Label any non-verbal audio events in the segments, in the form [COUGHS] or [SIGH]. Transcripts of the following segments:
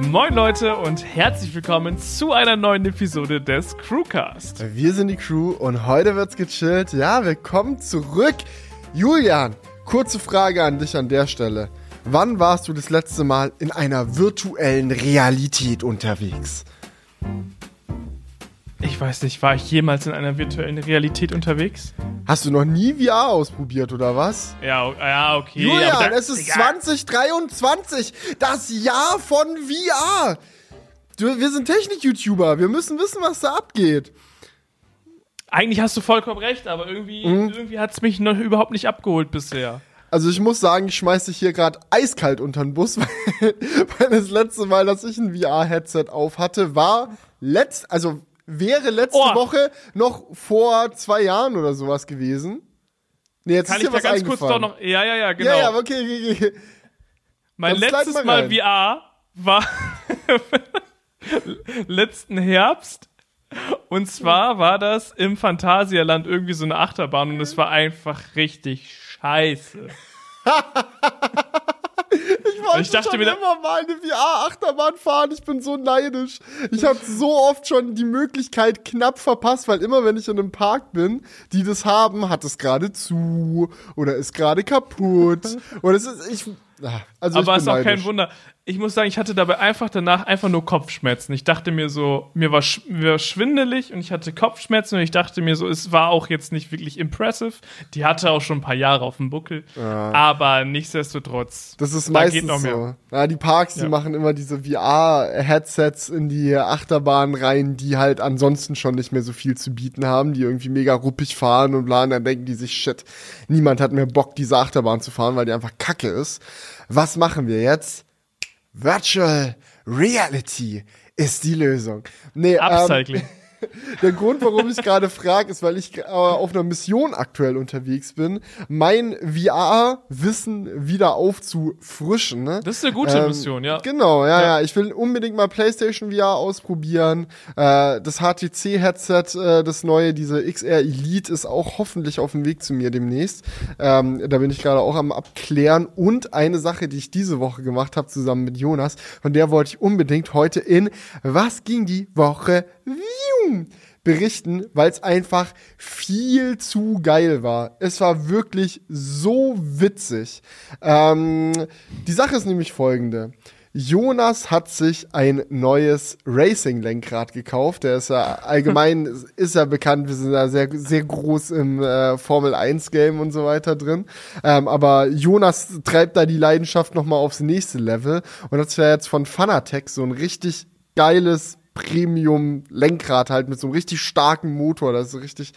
Moin Leute und herzlich willkommen zu einer neuen Episode des Crewcast. Wir sind die Crew und heute wird's gechillt. Ja, willkommen zurück. Julian, kurze Frage an dich an der Stelle. Wann warst du das letzte Mal in einer virtuellen Realität unterwegs? Ich weiß nicht, war ich jemals in einer virtuellen Realität unterwegs? Hast du noch nie VR ausprobiert oder was? Ja, ja, okay. Julian, da- es ist Digga, 2023, das Jahr von VR. Du, wir sind Technik-YouTuber, wir müssen wissen, was da abgeht. Eigentlich hast du vollkommen recht, aber irgendwie, Mhm. irgendwie hat es mich noch überhaupt nicht abgeholt bisher. Also ich muss sagen, ich schmeiß dich hier gerade eiskalt unter den Bus, [LAUGHS] weil, weil das letzte Mal, dass ich ein VR-Headset auf hatte, war letzt, also wäre letzte Oh. Woche noch vor zwei Jahren oder sowas gewesen. Nee, jetzt Kann ist ich dir da was ganz kurz doch noch. Ja, ja, ja, genau. Ja, ja, aber okay, okay, okay. mein dann letztes mal Mal. VR war [LAUGHS] letzten Herbst. Und zwar war das im Phantasialand irgendwie so eine Achterbahn und es war einfach richtig scheiße. [LAUGHS] Ich wollte ich dachte schon mir immer mal eine VR-Achterbahn fahren. Ich bin so neidisch. Ich habe so oft schon die Möglichkeit knapp verpasst, weil immer, wenn ich in einem Park bin, die das haben, hat es gerade zu oder ist gerade kaputt. [LAUGHS] Oder es ist ich. ah, Also Aber ich ist auch kein neidisch. Wunder. Ich muss sagen, ich hatte dabei einfach danach einfach nur Kopfschmerzen. Ich dachte mir so, mir war, mir war schwindelig und ich hatte Kopfschmerzen und ich dachte mir so, es war auch jetzt nicht wirklich impressive. Die hatte auch schon ein paar Jahre auf dem Buckel. Aber nichtsdestotrotz. Das ist da meistens geht noch mehr. so. Ja, die Parks, die Ja. machen immer diese VR-Headsets in die Achterbahn rein, die halt ansonsten schon nicht mehr so viel zu bieten haben, die irgendwie mega ruppig fahren und bla, und dann denken die sich, shit, niemand hat mehr Bock, diese Achterbahn zu fahren, weil die einfach kacke ist. Was machen wir jetzt? Virtual Reality ist die Lösung. Nee, ähm, Upcycling. Der Grund, warum ich gerade frage, ist, weil ich äh, auf einer Mission aktuell unterwegs bin, mein VR-Wissen wieder aufzufrischen. Ne? Das ist eine gute Ähm, Mission, ja. Genau, ja, Ja. ja, Ich will unbedingt mal PlayStation VR ausprobieren. Äh, das HTC-Headset, äh, das neue, diese XR Elite, ist auch hoffentlich auf dem Weg zu mir demnächst. Ähm, da bin ich gerade auch am Abklären. Und eine Sache, die ich diese Woche gemacht habe, zusammen mit Jonas, von der wollte ich unbedingt heute in Was ging die Woche? Wium, berichten, weil es einfach viel zu geil war. Es war wirklich so witzig. Ähm, die Sache ist nämlich folgende. Jonas hat sich ein neues Racing-Lenkrad gekauft. Der ist ja allgemein [LAUGHS] ist ja bekannt. Wir sind da sehr sehr groß im äh, Formel 1 Game und so weiter drin. Ähm, aber Jonas treibt da die Leidenschaft noch mal aufs nächste Level und hat sich ja jetzt von Fanatec so ein richtig geiles Premium-Lenkrad halt mit so einem richtig starken Motor. Das ist richtig,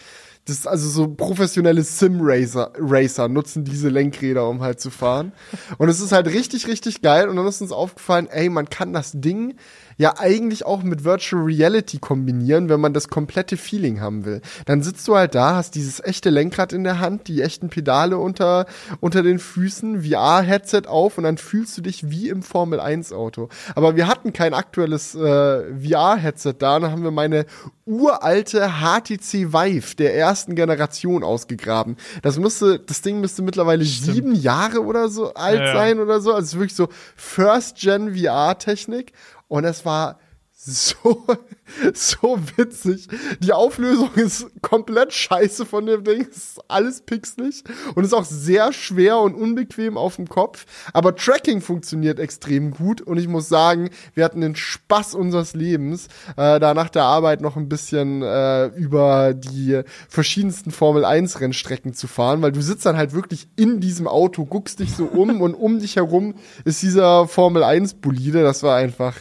das ist also so professionelle Sim-Racer Racer nutzen diese Lenkräder, um halt zu fahren. Und es ist halt richtig, richtig geil. Und dann ist uns aufgefallen, ey, man kann das Ding ja eigentlich auch mit Virtual Reality kombinieren, wenn man das komplette Feeling haben will. Dann sitzt du halt da, hast dieses echte Lenkrad in der Hand, die echten Pedale unter, unter den Füßen, VR-Headset auf und dann fühlst du dich wie im Formel 1 Auto. Aber wir hatten kein aktuelles äh, VR-Headset da, dann haben wir meine uralte HTC Vive der ersten Generation ausgegraben. Das müsste, das Ding müsste mittlerweile sieben Jahre oder so alt Ja, ja. sein oder so. Also es ist wirklich so First-Gen VR-Technik. Und es war so, [LAUGHS] so witzig. Die Auflösung ist komplett scheiße von dem Ding. Es ist alles pixelig und ist auch sehr schwer und unbequem auf dem Kopf. Aber Tracking funktioniert extrem gut und ich muss sagen, wir hatten den Spaß unseres Lebens, äh, da nach der Arbeit noch ein bisschen äh, über die verschiedensten Formel 1 Rennstrecken zu fahren, weil du sitzt dann halt wirklich in diesem Auto, guckst dich so um [LAUGHS] und um dich herum ist dieser Formel 1 Bolide. Das war einfach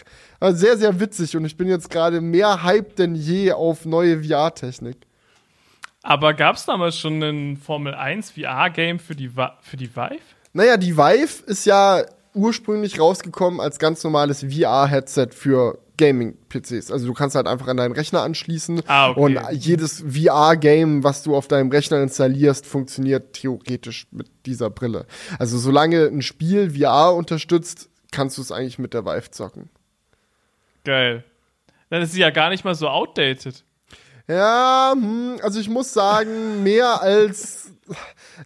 war sehr, sehr witzig und ich bin jetzt gerade mehr hyped denn je auf neue VR-Technik. Aber gab es damals schon ein Formel 1 VR-Game für die, für die Vive? Naja, die Vive ist ja ursprünglich rausgekommen als ganz normales VR-Headset für Gaming-PCs. Also du kannst halt einfach an deinen Rechner anschließen Ah, okay. und jedes VR-Game, was du auf deinem Rechner installierst, funktioniert theoretisch mit dieser Brille. Also solange ein Spiel VR unterstützt, kannst du es eigentlich mit der Vive zocken. Geil. Dann ist sie ja gar nicht mal so outdated. Ja, hm, also ich muss sagen, mehr als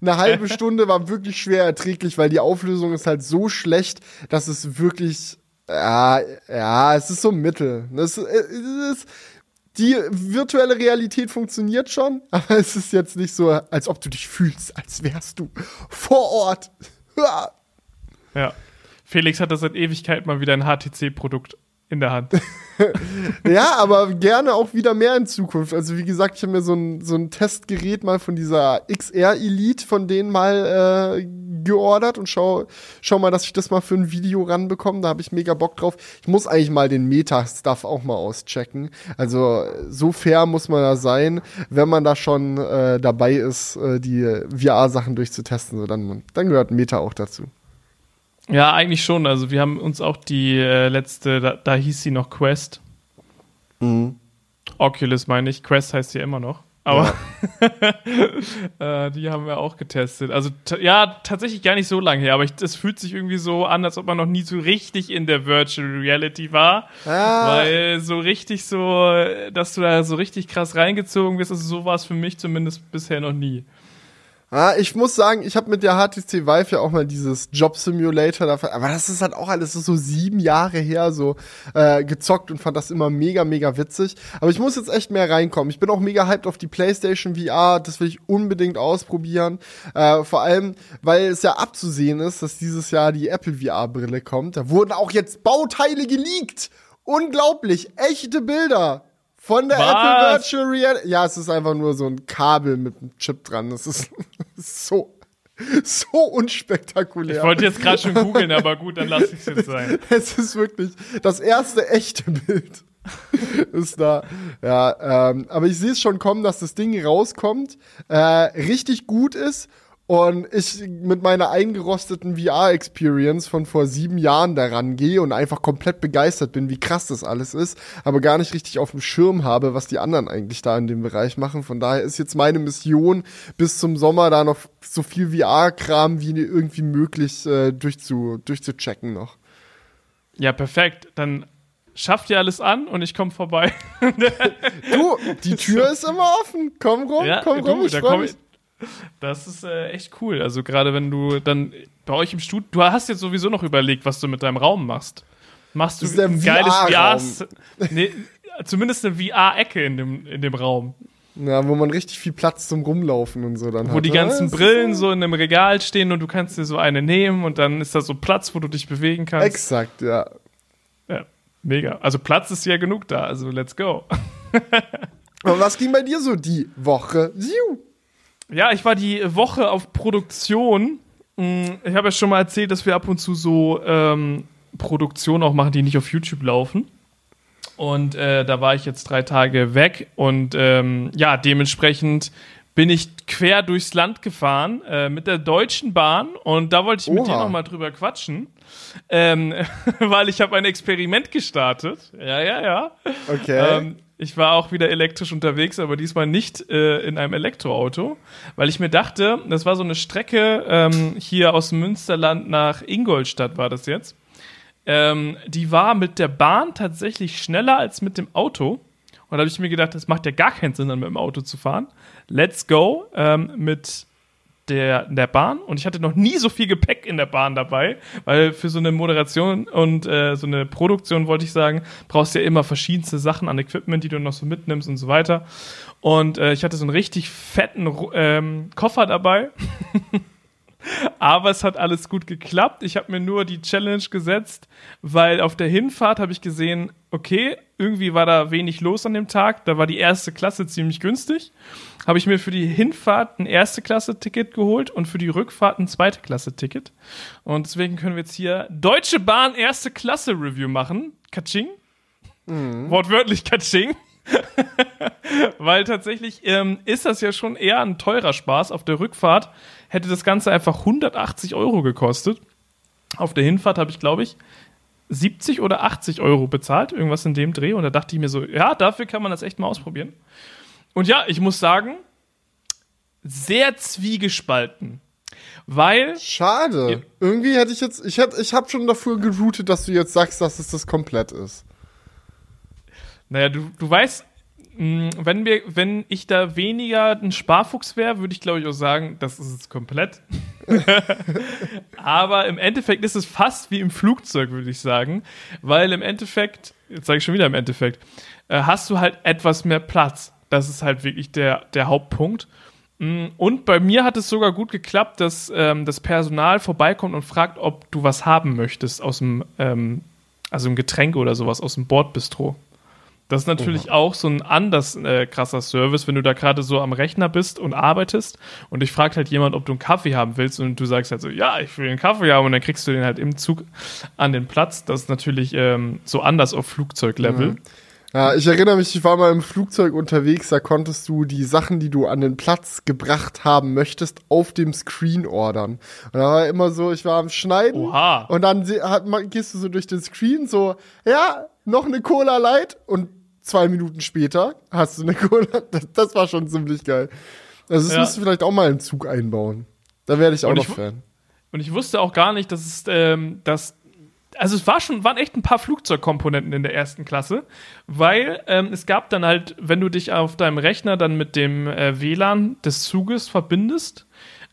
eine halbe [LAUGHS] Stunde war wirklich schwer erträglich, weil die Auflösung ist halt so schlecht, dass es wirklich Ja, ja, es ist so Mittel. Das, äh, es ist, die virtuelle Realität funktioniert schon, [LAUGHS] aber es ist jetzt nicht so, als ob du dich fühlst, als wärst du vor Ort. [LAUGHS] ja. Felix hatte seit Ewigkeit mal wieder ein HTC-Produkt in der Hand. [LAUGHS] ja, aber gerne auch wieder mehr in Zukunft. Also wie gesagt, ich habe mir so ein, so ein Testgerät mal von dieser XR Elite von denen mal äh, geordert und schau, schau mal, dass ich das mal für ein Video ranbekomme. Da habe ich mega Bock drauf. Ich muss eigentlich mal den Meta-Stuff auch mal auschecken. Also so fair muss man da sein, wenn man da schon äh, dabei ist, äh, die VR-Sachen durchzutesten. So, dann, dann gehört Meta auch dazu. Ja, eigentlich schon. Also wir haben uns auch die äh, letzte, da, da, hieß sie noch Quest. Mhm. Oculus meine ich. Quest heißt sie ja immer noch. Aber ja. [LAUGHS] äh, die haben wir auch getestet. Also ja, tatsächlich gar nicht so lange her, aber es fühlt sich irgendwie so an, als ob man noch nie so richtig in der Virtual Reality war. Ah. Weil so richtig so, dass du da so richtig krass reingezogen wirst, also so war es für mich zumindest bisher noch nie. Ja, ich muss sagen, ich habe mit der HTC Vive ja auch mal dieses Job Simulator dafür, aber das ist halt auch alles so sieben Jahre her so äh, gezockt und fand das immer mega, mega witzig. Aber ich muss jetzt echt mehr reinkommen. Ich bin auch mega hyped auf die PlayStation VR, das will ich unbedingt ausprobieren. Äh, vor allem, weil es ja abzusehen ist, dass dieses Jahr die Apple VR-Brille kommt. Da wurden auch jetzt Bauteile geleakt. Unglaublich, echte Bilder. Von der Was? Apple Virtual Reality. Ja, es ist einfach nur so ein Kabel mit einem Chip dran. Das ist [LAUGHS] so so unspektakulär. Ich wollte jetzt gerade schon googeln, aber gut, dann lasse ich es jetzt sein. [LAUGHS] Es ist wirklich das erste echte Bild. [LAUGHS] ist da. Ja, ähm, aber ich sehe es schon kommen, dass das Ding rauskommt, äh, richtig gut ist und ich mit meiner eingerosteten VR-Experience von vor sieben Jahren daran gehe und einfach komplett begeistert bin, wie krass das alles ist, aber gar nicht richtig auf dem Schirm habe, was die anderen eigentlich da in dem Bereich machen. Von daher ist jetzt meine Mission, bis zum Sommer da noch so viel VR-Kram wie irgendwie möglich äh, durchzu, durchzuchecken noch. Ja, perfekt. Dann schafft ihr alles an und ich komme vorbei. [LAUGHS] du, die [LAUGHS] Tür ist immer offen. Komm rum, ja, komm rum, du, ich freue mich. Das ist äh, echt cool. Also gerade wenn du dann bei euch im Studio, du hast jetzt sowieso noch überlegt, was du mit deinem Raum machst. Machst du ein geiles VR, nee, zumindest eine VR-Ecke in dem, in dem Raum. Ja, wo man richtig viel Platz zum Rumlaufen und so dann Wo hat. die ganzen Brillen so in einem Regal stehen und du kannst dir so eine nehmen und dann ist da so Platz, wo du dich bewegen kannst. Exakt, ja. Ja, mega. Also Platz ist ja genug da, also let's go. [LAUGHS] Aber was ging bei dir so die Woche? Siu. Ja, ich war die Woche auf Produktion. Mm, ich habe ja schon mal erzählt, dass wir ab und zu so ähm, Produktionen auch machen, die nicht auf YouTube laufen. Und äh, da war ich jetzt drei Tage weg und ähm, ja, dementsprechend bin ich quer durchs Land gefahren äh, mit der Deutschen Bahn und da wollte ich Oha. mit dir nochmal drüber quatschen, ähm, [LAUGHS] weil ich habe ein Experiment gestartet. Ja, ja, ja. Okay. Ähm, ich war auch wieder elektrisch unterwegs, aber diesmal nicht äh, in einem Elektroauto, weil ich mir dachte, das war so eine Strecke ähm, hier aus Münsterland nach Ingolstadt war das jetzt. Ähm, die war mit der Bahn tatsächlich schneller als mit dem Auto. Und da habe ich mir gedacht, das macht ja gar keinen Sinn, dann mit dem Auto zu fahren. Let's go ähm, mit der, der Bahn und ich hatte noch nie so viel Gepäck in der Bahn dabei, weil für so eine Moderation und äh, so eine Produktion, wollte ich sagen, brauchst du ja immer verschiedenste Sachen an Equipment, die du noch so mitnimmst und so weiter. Und äh, ich hatte so einen richtig fetten ähm, Koffer dabei. [LAUGHS] Aber es hat alles gut geklappt. Ich habe mir nur die Challenge gesetzt, weil auf der Hinfahrt habe ich gesehen, okay, irgendwie war da wenig los an dem Tag. Da war die erste Klasse ziemlich günstig habe ich mir für die Hinfahrt ein erste Klasse-Ticket geholt und für die Rückfahrt ein zweite Klasse-Ticket. Und deswegen können wir jetzt hier Deutsche Bahn erste Klasse Review machen. Katsching. Mhm. Wortwörtlich Katsching. [LAUGHS] Weil tatsächlich ähm, ist das ja schon eher ein teurer Spaß. Auf der Rückfahrt hätte das Ganze einfach 180 Euro gekostet. Auf der Hinfahrt habe ich, glaube ich, 70 oder 80 Euro bezahlt, irgendwas in dem Dreh. Und da dachte ich mir so, ja, dafür kann man das echt mal ausprobieren. Und ja, ich muss sagen, sehr zwiegespalten. Weil. Schade. Irgendwie hätte ich jetzt. Ich, hätte, ich habe schon dafür geroutet, dass du jetzt sagst, dass es das komplett ist. Naja, du, du weißt, hm, wenn, wir, wenn ich da weniger ein Sparfuchs wäre, würde ich glaube ich auch sagen, das ist es komplett. [LAUGHS] Aber im Endeffekt ist es fast wie im Flugzeug, würde ich sagen. Weil im Endeffekt, jetzt sage ich schon wieder im Endeffekt, äh, hast du halt etwas mehr Platz. Das ist halt wirklich der, der Hauptpunkt. Mm, Und bei mir hat es sogar gut geklappt, dass ähm, das Personal vorbeikommt und fragt, ob du was haben möchtest aus dem, ähm, also ein Getränk oder sowas aus dem Bordbistro. Das ist natürlich auch so ein anders äh, krasser Service, wenn du da gerade so am Rechner bist und arbeitest und dich fragt halt jemand, ob du einen Kaffee haben willst und du sagst halt so, ja, ich will einen Kaffee haben und dann kriegst du den halt im Zug an den Platz. Das ist natürlich ähm, so anders auf Flugzeuglevel. Ja, ich erinnere mich, ich war mal im Flugzeug unterwegs, da konntest du die Sachen, die du an den Platz gebracht haben möchtest, auf dem Screen ordern. Und da war immer so, ich war am Schneiden Oha. und dann hat, gehst du so durch den Screen so, ja, noch eine Cola Light und zwei Minuten später hast du eine Cola. [LAUGHS] Das, das war schon ziemlich geil. Also das Ja. musst du vielleicht auch mal im Zug einbauen. Da werde ich auch Und noch ich Fan. Und ich wusste auch gar nicht, dass es, ähm, dass also es war schon, waren echt ein paar Flugzeugkomponenten in der ersten Klasse, weil ähm, es gab dann halt, wenn du dich auf deinem Rechner dann mit dem äh, WLAN des Zuges verbindest,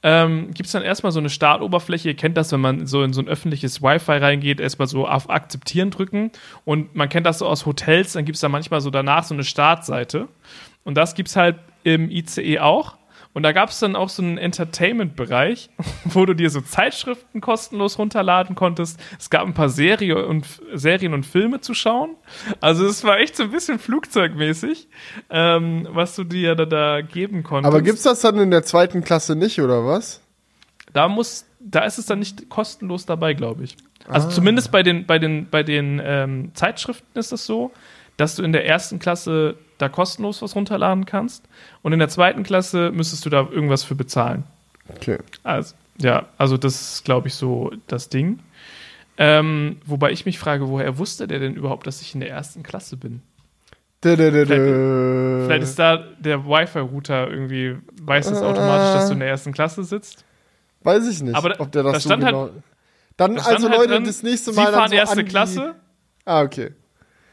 ähm, gibt es dann erstmal so eine Startoberfläche. Ihr kennt das, wenn man so in so ein öffentliches Wi-Fi reingeht, erstmal so auf Akzeptieren drücken. Und man kennt das so aus Hotels, dann gibt es da manchmal so danach so eine Startseite. Und das gibt es halt im ICE auch. Und da gab es dann auch so einen Entertainment-Bereich, [LAUGHS] wo du dir so Zeitschriften kostenlos runterladen konntest. Es gab ein paar Serie und, Serien und Filme zu schauen. Also es war echt so ein bisschen flugzeugmäßig, ähm, was du dir da, da geben konntest. Aber gibt's das dann in der zweiten Klasse nicht, oder was? da muss, da ist es dann nicht kostenlos dabei, glaube ich. Also Ah. zumindest bei den, bei den, bei den ähm, Zeitschriften ist es so, dass du in der ersten Klasse da kostenlos was runterladen kannst und in der zweiten Klasse müsstest du da irgendwas für bezahlen. Okay. Also, ja, also das ist, glaube ich, so das Ding. Ähm, wobei ich mich frage, woher wusste der denn überhaupt, dass ich in der ersten Klasse bin? Dö, dö, dö, Vielleicht-. Vielleicht ist da der Wi-Fi-Router irgendwie, weiß es automatisch, dass du in der ersten Klasse sitzt. Weiß ich nicht, Aber da- ob der das da so stand halt- genau. dann Da stand also halt Leute, drin, das nächste Sie Mal dann fahren so erste an die- Klasse Ah, okay.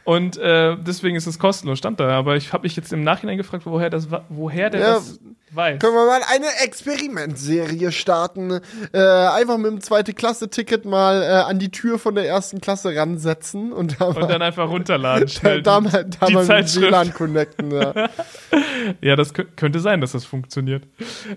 Und äh, deswegen ist es kostenlos, stand da. Aber ich habe mich jetzt im Nachhinein gefragt, woher, das, woher der Ja, das weiß. Können wir mal eine Experimentserie starten? Äh, einfach mit dem zweite Klasse-Ticket mal äh, an die Tür von der ersten Klasse ransetzen und da Und mal, dann einfach runterladen. [LAUGHS] da, schnell da die- mal, da die mal mit. WLAN connecten. Ja. [LAUGHS] Ja, das kö- könnte sein, dass das funktioniert.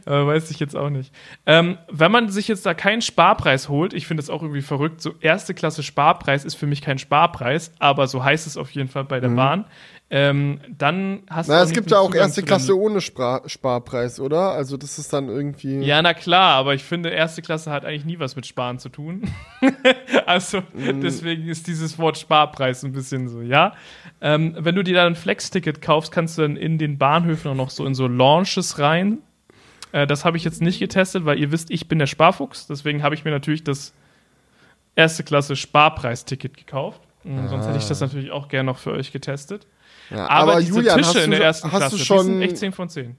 Äh, weiß ich jetzt auch nicht. Ähm, wenn man sich jetzt da keinen Sparpreis holt, ich finde es auch irgendwie verrückt, so erste Klasse Sparpreis ist für mich kein Sparpreis, aber so heißt es auf jeden Fall bei der Bahn. Ähm, dann hast. Na, du es nicht gibt ja auch Zugang erste Klasse ohne Spra Sparpreis, oder? Also das ist dann irgendwie. Ja, na klar, aber ich finde, erste Klasse hat eigentlich nie was mit Sparen zu tun. [LAUGHS] also Mhm. deswegen ist dieses Wort Sparpreis ein bisschen so, ja. Ähm, wenn du dir dann ein Flex-Ticket kaufst, kannst du dann in den Bahnhöfen auch noch so in so Launches rein. Äh, das habe ich jetzt nicht getestet, weil ihr wisst, ich bin der Sparfuchs. Deswegen habe ich mir natürlich das erste Klasse Sparpreisticket gekauft. Und Sonst hätte ich das natürlich auch gerne noch für euch getestet. Ja, Aber, diese Julian, Tische hast in du, der ersten hast Klasse, du die schon sind echt 10 von 10.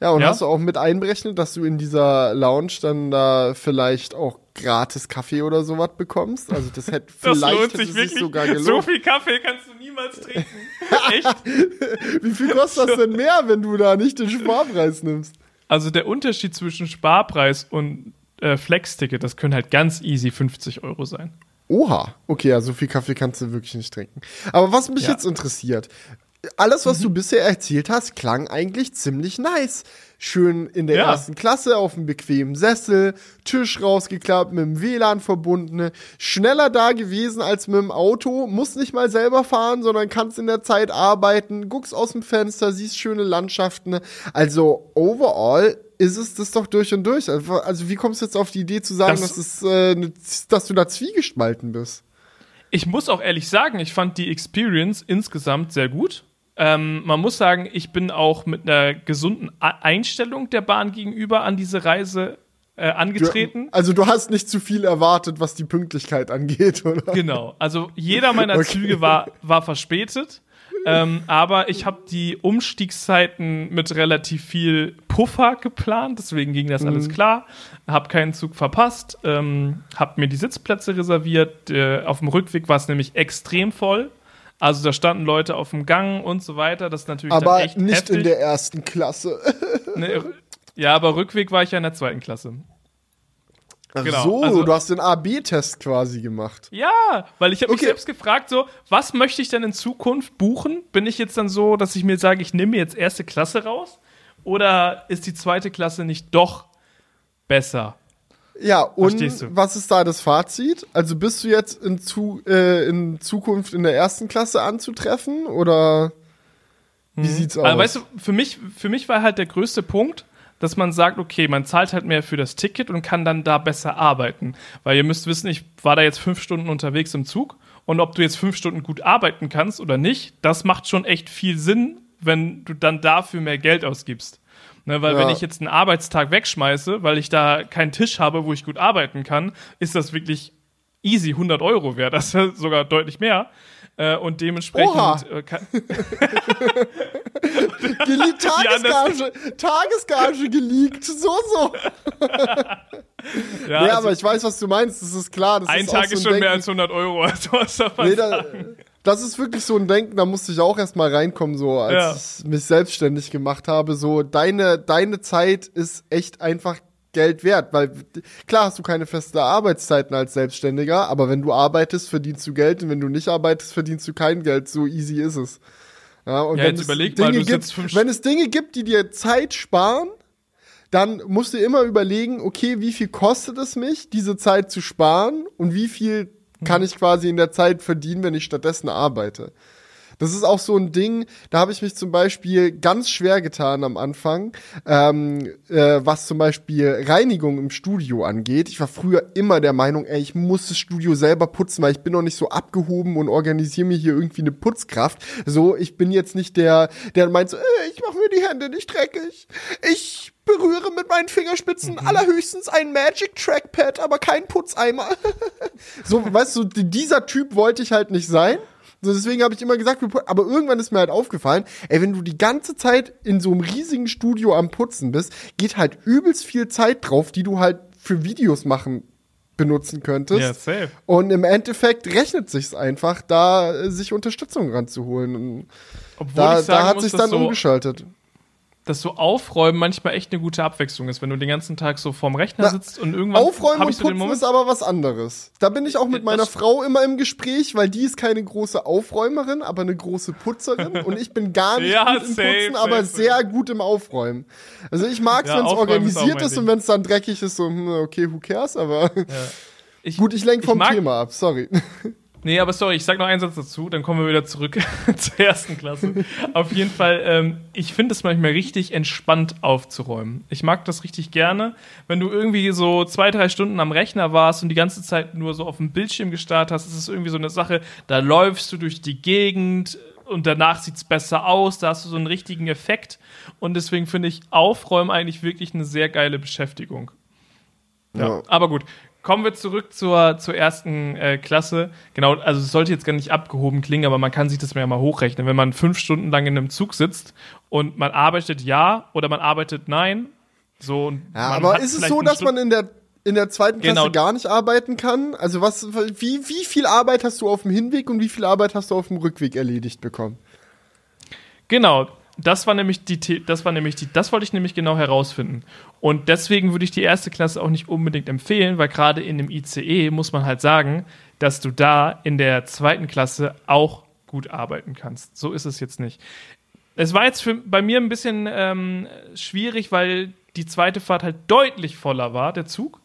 Ja, und Ja? hast du auch mit einberechnet, dass du in dieser Lounge dann da vielleicht auch gratis Kaffee oder sowas bekommst? Also das hätte [LAUGHS] Das vielleicht lohnt hätte sich wirklich. sogar so gelohnt. viel Kaffee kannst du niemals trinken. [LAUGHS] Echt? Wie viel kostet das denn mehr, wenn du da nicht den Sparpreis nimmst? Also der Unterschied zwischen Sparpreis und äh, Flex-Ticket, das können halt ganz easy 50 Euro sein. Oha, okay, ja, so viel Kaffee kannst du wirklich nicht trinken. Aber was mich Ja. jetzt interessiert, alles, was Mhm. du bisher erzählt hast, klang eigentlich ziemlich nice. Schön in der Ja. ersten Klasse auf einem bequemen Sessel, Tisch rausgeklappt, mit dem WLAN verbunden, schneller da gewesen als mit dem Auto, musst nicht mal selber fahren, sondern kannst in der Zeit arbeiten, guckst aus dem Fenster, siehst schöne Landschaften. Also overall ist es das doch durch und durch. Also also wie kommst du jetzt auf die Idee zu sagen, Das- dass, es, äh, ne- dass du da zwiegespalten bist? Ich muss auch ehrlich sagen, ich fand die Experience insgesamt sehr gut. Ähm, man muss sagen, ich bin auch mit einer gesunden A Einstellung der Bahn gegenüber an diese Reise äh, angetreten. Also du hast nicht zu viel erwartet, was die Pünktlichkeit angeht, [LAUGHS] oder? Genau. Also jeder meiner Okay. Züge war, war verspätet. Ähm, aber ich habe die Umstiegszeiten mit relativ viel Puffer geplant, deswegen ging das Mhm. alles klar. Habe keinen Zug verpasst, ähm, habe mir die Sitzplätze reserviert. Äh, auf dem Rückweg war es nämlich extrem voll. Also da standen Leute auf dem Gang und so weiter. Das ist natürlich Aber dann echt nicht heftig. in der ersten Klasse. [LAUGHS] Nee, ja, aber Rückweg war ich ja in der zweiten Klasse. Ach Genau, so, also- du hast den AB-Test quasi gemacht. Ja, weil ich habe mich Okay. selbst gefragt, so, was möchte ich denn in Zukunft buchen? Bin ich jetzt dann so, dass ich mir sage, ich nehme jetzt erste Klasse raus? Oder ist die zweite Klasse nicht doch besser? Ja, und was ist da das Fazit? Also bist du jetzt in, zu, äh, in Zukunft in der ersten Klasse anzutreffen oder wie sieht's aus? Also, weißt du, für mich, für mich war halt der größte Punkt, dass man sagt, okay, man zahlt halt mehr für das Ticket und kann dann da besser arbeiten. Weil ihr müsst wissen, ich war da jetzt fünf Stunden unterwegs im Zug und ob du jetzt fünf Stunden gut arbeiten kannst oder nicht, das macht schon echt viel Sinn, wenn du dann dafür mehr Geld ausgibst. Ne, weil Ja. wenn ich jetzt einen Arbeitstag wegschmeiße, weil ich da keinen Tisch habe, wo ich gut arbeiten kann, ist das wirklich easy 100 Euro wert. Das ist [LAUGHS] sogar deutlich mehr. Äh, und dementsprechend Oha. äh, kann, [LAUGHS] [LAUGHS] Gele Tagesgage, Tagesgage geleakt, so, so. ja, Ja, also- aber ich weiß, was du meinst, das ist klar. Das Ein ist Tag so ist schon mehr Denken. als 100 Euro. Also was soll man Nee, da, sagen? Das ist wirklich so ein Denken, da musste ich auch erstmal reinkommen, so als Ja. ich mich selbstständig gemacht habe. So, deine, deine Zeit ist echt einfach Geld wert, weil klar hast du keine feste Arbeitszeiten als Selbstständiger, aber wenn du arbeitest, verdienst du Geld und wenn du nicht arbeitest, verdienst du kein Geld. So easy ist es. Ja, und Ja, wenn es Dinge mal, gibt, wenn es Dinge gibt, die dir Zeit sparen, dann musst du immer überlegen, okay, wie viel kostet es mich, diese Zeit zu sparen und wie viel kann ich quasi in der Zeit verdienen, wenn ich stattdessen arbeite. Das ist auch so ein Ding, da habe ich mich zum Beispiel ganz schwer getan am Anfang, ähm, äh, was zum Beispiel Reinigung im Studio angeht. Ich war früher immer der Meinung, ey, ich muss das Studio selber putzen, weil ich bin noch nicht so abgehoben und organisiere mir hier irgendwie eine Putzkraft. So, ich bin jetzt nicht der, der meint so, äh, ich mache mir die Hände nicht dreckig. Ich berühre mit meinen Fingerspitzen allerhöchstens ein Magic Trackpad, aber kein Putzeimer. [LAUGHS] so, weißt du, dieser Typ wollte ich halt nicht sein. So, deswegen habe ich immer gesagt, aber irgendwann ist mir halt aufgefallen, ey, wenn du die ganze Zeit in so einem riesigen Studio am Putzen bist, geht halt übelst viel Zeit drauf, die du halt für Videos machen benutzen könntest. Ja, safe. Und im Endeffekt rechnet sich's einfach, da äh, sich Unterstützung ranzuholen. Und Obwohl da, ich sagen da hat muss, sich dann so, umgeschaltet. Dass so Aufräumen manchmal echt eine gute Abwechslung ist, wenn du den ganzen Tag so vorm Rechner Na, sitzt und irgendwann Aufräumen und so Putzen Moment. ist aber was anderes. Da bin ich auch mit Ja, meiner Frau immer im Gespräch, weil die ist keine große Aufräumerin, aber eine große Putzerin [LAUGHS] und ich bin gar nicht Ja, gut im safe, Putzen, aber safe, sehr gut im Aufräumen. Also ich mag es, Ja, wenn es ist organisiert mein ist und wenn es dann dreckig ist, so, hm, okay, who cares, aber [LAUGHS] Ich, gut, ich lenke vom mag- Thema ab, sorry. Nee, aber sorry, ich sag noch einen Satz dazu, dann kommen wir wieder zurück [LAUGHS] zur ersten Klasse. Auf jeden Fall, ähm, ich finde es manchmal richtig entspannt aufzuräumen. Ich mag das richtig gerne, wenn du irgendwie so zwei, drei Stunden am Rechner warst und die ganze Zeit nur so auf dem Bildschirm gestarrt hast, ist es irgendwie so eine Sache, da läufst du durch die Gegend und danach sieht's besser aus, da hast du so einen richtigen Effekt und deswegen finde ich Aufräumen eigentlich wirklich eine sehr geile Beschäftigung. Ja. Aber gut, kommen wir zurück zur, zur ersten äh, Klasse. Genau, also es sollte jetzt gar nicht abgehoben klingen, aber man kann sich das ja mal hochrechnen. Wenn man fünf Stunden lang in einem Zug sitzt und man arbeitet ja oder man arbeitet nein, so Ja, aber ist es so, dass man in der in der zweiten Klasse Genau. gar nicht arbeiten kann? Also was, wie, wie viel Arbeit hast du auf dem Hinweg und wie viel Arbeit hast du auf dem Rückweg erledigt bekommen? Genau, das war nämlich die, das war nämlich die, das wollte ich nämlich genau herausfinden. Und deswegen würde ich die erste Klasse auch nicht unbedingt empfehlen, weil gerade in dem ICE muss man halt sagen, dass du da in der zweiten Klasse auch gut arbeiten kannst. So ist es jetzt nicht. Es war jetzt für, bei mir ein bisschen ähm, schwierig, weil die zweite Fahrt halt deutlich voller war, der Zug.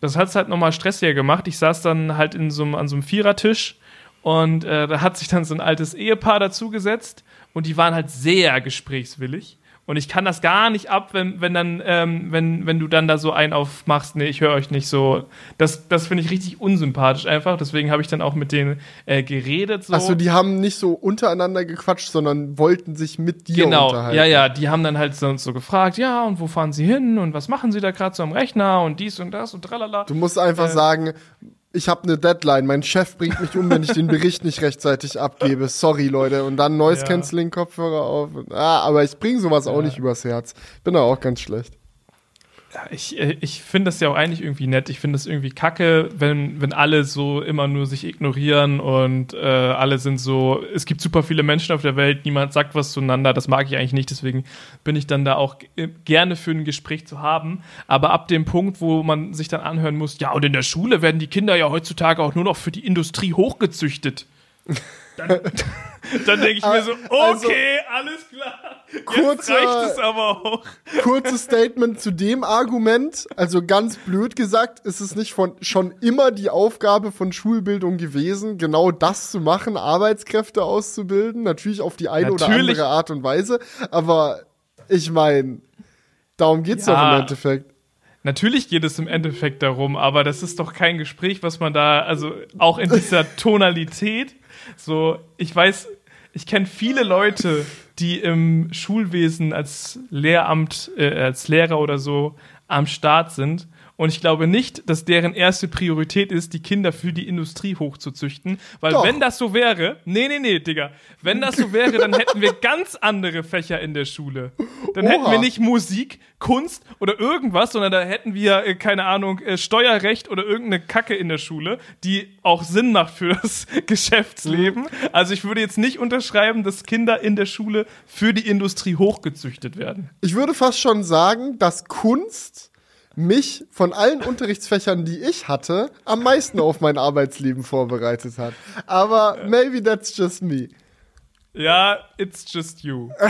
Das hat es halt nochmal stressiger gemacht. Ich saß dann halt in so an so einem Vierertisch und äh, da hat sich dann so ein altes Ehepaar dazugesetzt und die waren halt sehr gesprächswillig. Und ich kann das gar nicht ab, wenn, wenn dann, ähm, wenn, wenn du dann da so einen aufmachst, nee, ich höre euch nicht so. Das, das finde ich richtig unsympathisch einfach. Deswegen habe ich dann auch mit denen äh, geredet. So. Achso, die haben nicht so untereinander gequatscht, sondern wollten sich mit dir Genau, unterhalten. ja, ja, die haben dann halt so, so gefragt, ja, und wo fahren sie hin und was machen sie da gerade so am Rechner und dies und das und tralala. Du musst einfach Äh. sagen, ich habe eine Deadline, mein Chef bringt mich um, wenn ich den Bericht nicht rechtzeitig abgebe. Sorry, Leute. Und dann Noise Ja. Cancelling Kopfhörer auf. Ah, aber ich bringe sowas auch nicht übers Herz. Bin da auch ganz schlecht. Ich, äh, ich finde das ja auch eigentlich irgendwie nett. Ich finde es irgendwie kacke, wenn, wenn alle so immer nur sich ignorieren und äh, alle sind so, es gibt super viele Menschen auf der Welt, niemand sagt was zueinander, das mag ich eigentlich nicht, deswegen bin ich dann da auch gerne für ein Gespräch zu haben. Aber ab dem Punkt, wo man sich dann anhören muss, ja, und in der Schule werden die Kinder ja heutzutage auch nur noch für die Industrie hochgezüchtet. [LAUGHS] Dann, dann denke ich mir so, [LAUGHS] also okay, also, alles klar. Jetzt reicht es aber auch. Kurzes Statement zu dem Argument. Also ganz blöd gesagt, ist es nicht von, schon immer die Aufgabe von Schulbildung gewesen, genau das zu machen, Arbeitskräfte auszubilden. Natürlich auf die eine Natürlich. oder andere Art und Weise. Aber ich meine, darum geht's ja. doch im Endeffekt. Natürlich geht es im Endeffekt darum, aber das ist doch kein Gespräch, was man da, also auch in dieser Tonalität, so, ich weiß, ich kenne viele Leute, die im Schulwesen als Lehramt, äh, als Lehrer oder so am Start sind und ich glaube nicht, dass deren erste Priorität ist, die Kinder für die Industrie hochzuzüchten. Weil Doch. wenn das so wäre, nee, nee, nee, Digga, wenn das so wäre, dann hätten wir [LAUGHS] ganz andere Fächer in der Schule. Dann Oha. hätten wir nicht Musik, Kunst oder irgendwas, sondern da hätten wir, äh, keine Ahnung, äh, Steuerrecht oder irgendeine Kacke in der Schule, die auch Sinn macht für das [LAUGHS] Geschäftsleben. Mhm. Also ich würde jetzt nicht unterschreiben, dass Kinder in der Schule für die Industrie hochgezüchtet werden. Ich würde fast schon sagen, dass Kunst mich von allen Unterrichtsfächern, die ich hatte, am meisten auf mein Arbeitsleben vorbereitet hat. Aber maybe that's just me. Ja, it's just you. [LAUGHS]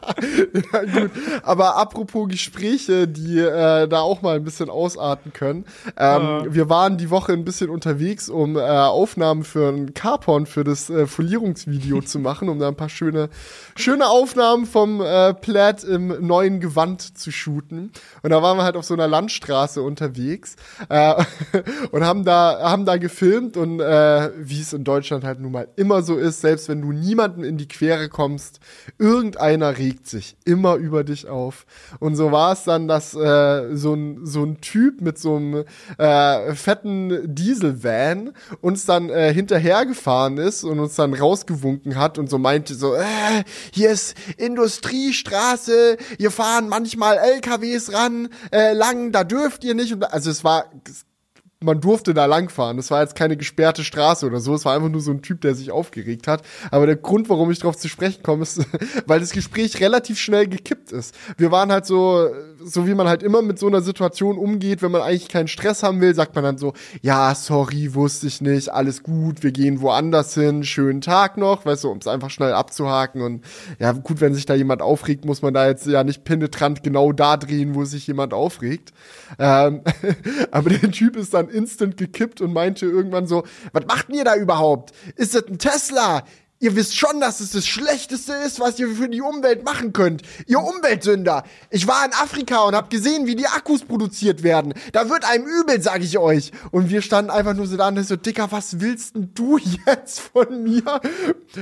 [LAUGHS] ja, gut. Aber apropos Gespräche, die äh, da auch mal ein bisschen ausarten können. Ähm, ja. Wir waren die Woche ein bisschen unterwegs, um äh, Aufnahmen für ein Carporn für das äh, Folierungsvideo zu machen, um da ein paar schöne, schöne Aufnahmen vom äh, Plaid im neuen Gewand zu shooten. Und da waren wir halt auf so einer Landstraße unterwegs äh, [LAUGHS] und haben da, haben da gefilmt und äh, wie es in Deutschland halt nun mal immer so ist, selbst wenn du niemanden in die Quere kommst, irgendeiner regt sich immer über dich auf. Und so war es dann, dass äh, so, ein, so ein Typ mit so einem äh, fetten Dieselvan uns dann äh, hinterhergefahren ist und uns dann rausgewunken hat und so meinte so, äh, hier ist Industriestraße, hier fahren manchmal LKWs ran, äh, lang, da dürft ihr nicht. Also es war man durfte da langfahren. Das war jetzt keine gesperrte Straße oder so. Es war einfach nur so ein Typ, der sich aufgeregt hat. Aber der Grund, warum ich darauf zu sprechen komme, ist, [LAUGHS] weil das Gespräch relativ schnell gekippt ist. Wir waren halt so, so wie man halt immer mit so einer Situation umgeht, wenn man eigentlich keinen Stress haben will, sagt man dann so, ja, sorry, wusste ich nicht, alles gut, wir gehen woanders hin, schönen Tag noch, weißt du, um es einfach schnell abzuhaken. Und ja, gut, wenn sich da jemand aufregt, muss man da jetzt ja nicht penetrant genau da drehen, wo sich jemand aufregt. Ähm, [LAUGHS] aber der Typ ist dann instant gekippt und meinte irgendwann so, was macht ihr da überhaupt? Ist das ein Tesla? Ihr wisst schon, dass es das Schlechteste ist, was ihr für die Umwelt machen könnt. Ihr Umweltsünder. Ich war in Afrika und hab gesehen, wie die Akkus produziert werden. Da wird einem übel, sag ich euch. Und wir standen einfach nur so da und so, Dicker, was willst denn du [LAUGHS] jetzt von mir?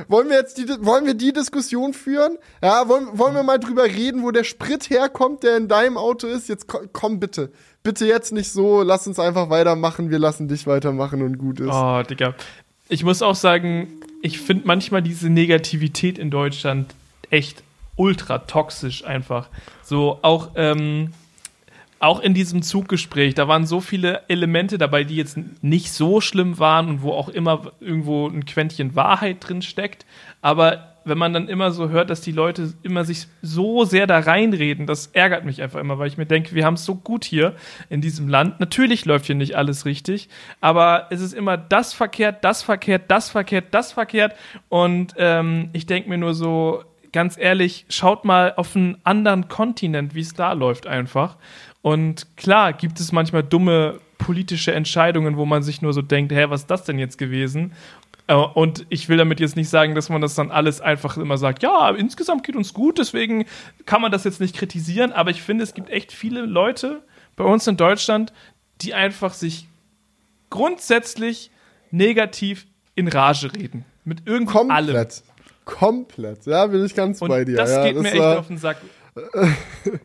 Wollen wir jetzt die, wollen wir die Diskussion führen? Ja, wollen, wollen wir mal drüber reden, wo der Sprit herkommt, der in deinem Auto ist? Jetzt komm bitte bitte jetzt nicht so, lass uns einfach weitermachen, wir lassen dich weitermachen und gut ist. Oh, Digga. Ich muss auch sagen, ich finde manchmal diese Negativität in Deutschland echt ultra toxisch einfach. So auch, ähm, auch in diesem Zuggespräch, da waren so viele Elemente dabei, die jetzt nicht so schlimm waren und wo auch immer irgendwo ein Quäntchen Wahrheit drin steckt. Aber wenn man dann immer so hört, dass die Leute immer sich so sehr da reinreden, das ärgert mich einfach immer, weil ich mir denke, wir haben es so gut hier in diesem Land. Natürlich läuft hier nicht alles richtig, aber es ist immer das verkehrt, das verkehrt, das verkehrt, das verkehrt. Und ähm, ich denke mir nur so, ganz ehrlich, schaut mal auf einen anderen Kontinent, wie es da läuft einfach. Und klar gibt es manchmal dumme politische Entscheidungen, wo man sich nur so denkt, hä, was ist das denn jetzt gewesen? Äh, und ich will damit jetzt nicht sagen, dass man das dann alles einfach immer sagt, ja, insgesamt geht uns gut, deswegen kann man das jetzt nicht kritisieren, aber ich finde, es gibt echt viele Leute bei uns in Deutschland, die einfach sich grundsätzlich negativ in Rage reden. Mit irgendwie Komplett. allem. Komplett. Ja, bin ich ganz und bei dir. Das ja, geht das mir echt auf den Sack. [LAUGHS]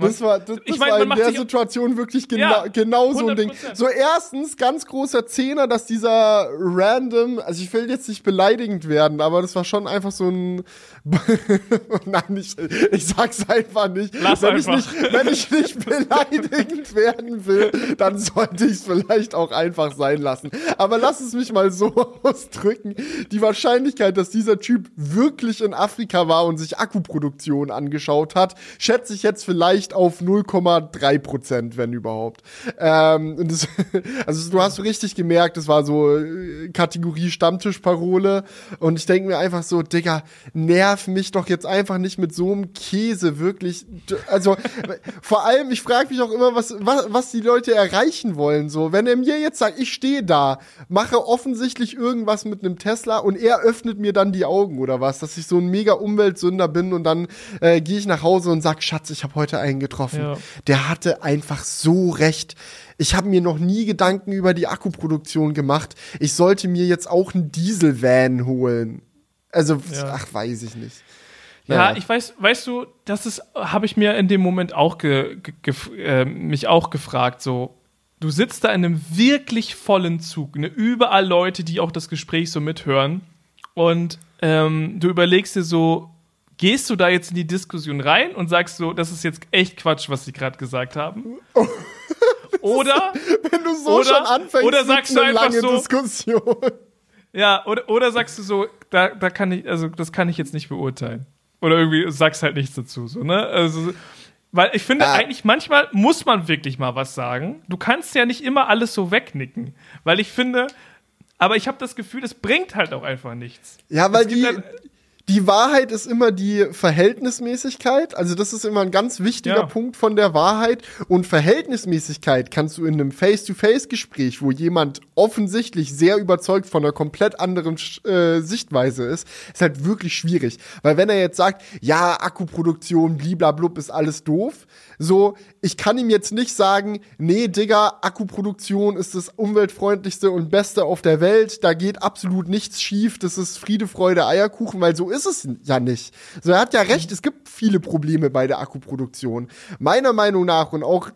Das war, das, Ich das mein, war in der Situation wirklich genau, Ja, genau so ein Ding. 100%. So erstens, ganz großer Zehner, dass dieser random, also ich will jetzt nicht beleidigend werden, aber das war schon einfach so ein, [LAUGHS] nein, ich, ich sag's einfach nicht. Lass wenn einfach. Ich nicht. Wenn ich nicht [LAUGHS] beleidigend werden will, dann sollte ich es vielleicht auch einfach sein lassen. Aber lass es mich mal so [LAUGHS] ausdrücken. Die Wahrscheinlichkeit, dass dieser Typ wirklich in Afrika war und sich Akkuproduktion angeschaut hat, schätze ich jetzt vielleicht auf 0,3 Prozent, wenn überhaupt. Ähm, und das, [LAUGHS] also du hast richtig gemerkt, es war so äh, Kategorie Stammtischparole. Und ich denke mir einfach so, Digga, nerv mich doch jetzt einfach nicht mit so einem Käse, wirklich. Also [LAUGHS] vor allem, ich frage mich auch immer, was, was, was die Leute erreichen wollen. So, wenn er mir jetzt sagt, ich stehe da, mache offensichtlich irgendwas mit einem Tesla und er öffnet mir dann die Augen oder was, dass ich so ein mega Umweltsünder bin und dann äh, gehe ich nach Hause und sag, Schatz, ich habe heute einen getroffen. Ja. Der hatte einfach so recht. Ich habe mir noch nie Gedanken über die Akkuproduktion gemacht. Ich sollte mir jetzt auch einen Dieselvan holen. Also, Ja. ach, weiß ich nicht. Ja, Naja. ich weiß, weißt du, das ist, habe ich mir in dem Moment auch ge, ge, äh, mich auch gefragt, so, du sitzt da in einem wirklich vollen Zug, ne, überall Leute, die auch das Gespräch so mithören und ähm, du überlegst dir so, gehst du da jetzt in die Diskussion rein und sagst so, das ist jetzt echt Quatsch, was sie gerade gesagt haben? [LAUGHS] Oder, Wenn du so Oder- schon anfängst, oder sagst du einfach so- Diskussion. ja, oder, oder sagst du so, da, da kann ich, also das kann ich jetzt nicht beurteilen. Oder irgendwie sagst halt nichts dazu, so, ne? Also, weil ich finde, Ah. eigentlich manchmal muss man wirklich mal was sagen. Du kannst ja nicht immer alles so wegnicken. Weil ich finde, aber ich habe das Gefühl, es bringt halt auch einfach nichts. Ja, weil die, halt- die Wahrheit ist immer die Verhältnismäßigkeit. Also das ist immer ein ganz wichtiger Ja. Punkt von der Wahrheit. Und Verhältnismäßigkeit kannst du in einem Face-to-Face-Gespräch, wo jemand offensichtlich sehr überzeugt von einer komplett anderen äh, Sichtweise ist, ist halt wirklich schwierig. Weil wenn er jetzt sagt, ja, Akkuproduktion, bliblablub, ist alles doof, so, ich kann ihm jetzt nicht sagen, nee, Digga, Akkuproduktion ist das umweltfreundlichste und beste auf der Welt, da geht absolut nichts schief, das ist Friede, Freude, Eierkuchen, weil so ist es ja nicht. So, er hat ja recht, es gibt viele Probleme bei der Akkuproduktion. Meiner Meinung nach und auch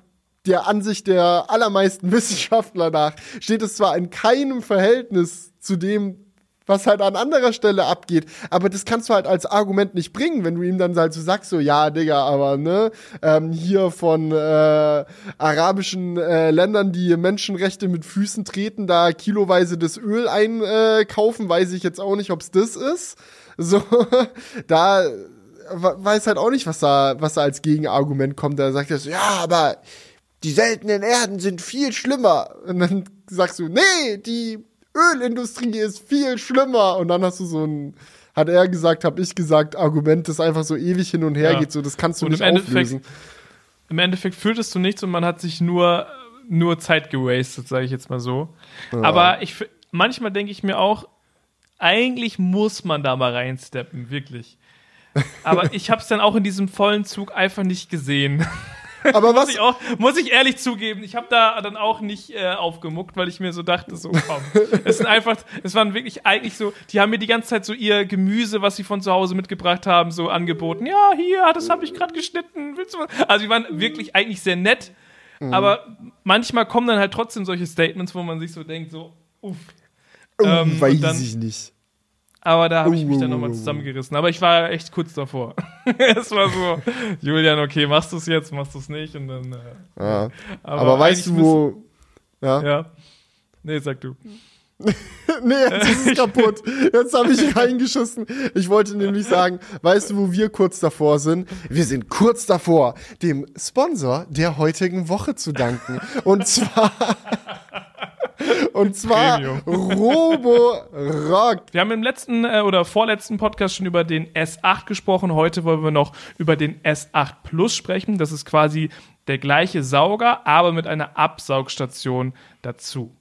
der Ansicht der allermeisten [LAUGHS] Wissenschaftler nach steht es zwar in keinem Verhältnis zu dem, was halt an anderer Stelle abgeht. Aber das kannst du halt als Argument nicht bringen, wenn du ihm dann halt so sagst, so, ja, Digga, aber ne, ähm, hier von äh, arabischen äh, Ländern, die Menschenrechte mit Füßen treten, da kiloweise das Öl einkaufen, weiß ich jetzt auch nicht, ob's das ist. So, [LAUGHS] da we- weiß halt auch nicht, was da, was da als Gegenargument kommt. Da sagt er so, ja, aber die seltenen Erden sind viel schlimmer. Und dann sagst du, nee, die Ölindustrie ist viel schlimmer. Und dann hast du so ein, hat er gesagt, hab ich gesagt, Argument, das einfach so ewig hin und her Ja. geht, so das kannst du Und nicht im Endeffekt- auflösen. Im Endeffekt fühltest du nichts und man hat sich nur, nur Zeit gewastet, sage ich jetzt mal so. Aber ich, manchmal denke ich mir auch, eigentlich muss man da mal reinsteppen, wirklich. Aber [LAUGHS] ich habe es dann auch in diesem vollen Zug einfach nicht gesehen. Aber muss, was, ich auch, muss ich ehrlich zugeben. Ich habe da dann auch nicht äh, aufgemuckt, weil ich mir so dachte, so komm. [LAUGHS] es sind einfach, es waren wirklich eigentlich so, die haben mir die ganze Zeit so ihr Gemüse, was sie von zu Hause mitgebracht haben, so angeboten. Ja, hier, das habe ich gerade geschnitten. Willst du was? Also die waren wirklich eigentlich sehr nett. Aber manchmal kommen dann halt trotzdem solche Statements, wo man sich so denkt, so, uff. oh, ähm, weiß dann- ich nicht. Aber da habe ich mich dann Uh. nochmal zusammengerissen. Aber ich war echt kurz davor. [LAUGHS] es war so, Julian, okay, machst du es jetzt, machst du es nicht? Und dann. Äh, Ja. Aber, weißt du, wo. Ja. Ja. Nee, sag du. [LAUGHS] nee, jetzt ist es [LAUGHS] kaputt. Jetzt habe ich reingeschissen. Ich wollte nämlich sagen, weißt du, wo wir kurz davor sind? Wir sind kurz davor, dem Sponsor der heutigen Woche zu danken. Und zwar. [LAUGHS] Und zwar Premium. [LAUGHS] Robo Rock. Wir haben im letzten äh, oder vorletzten Podcast schon über den S8 gesprochen. Heute wollen wir noch über den S8 Plus sprechen. Das ist quasi der gleiche Sauger, aber mit einer Absaugstation dazu.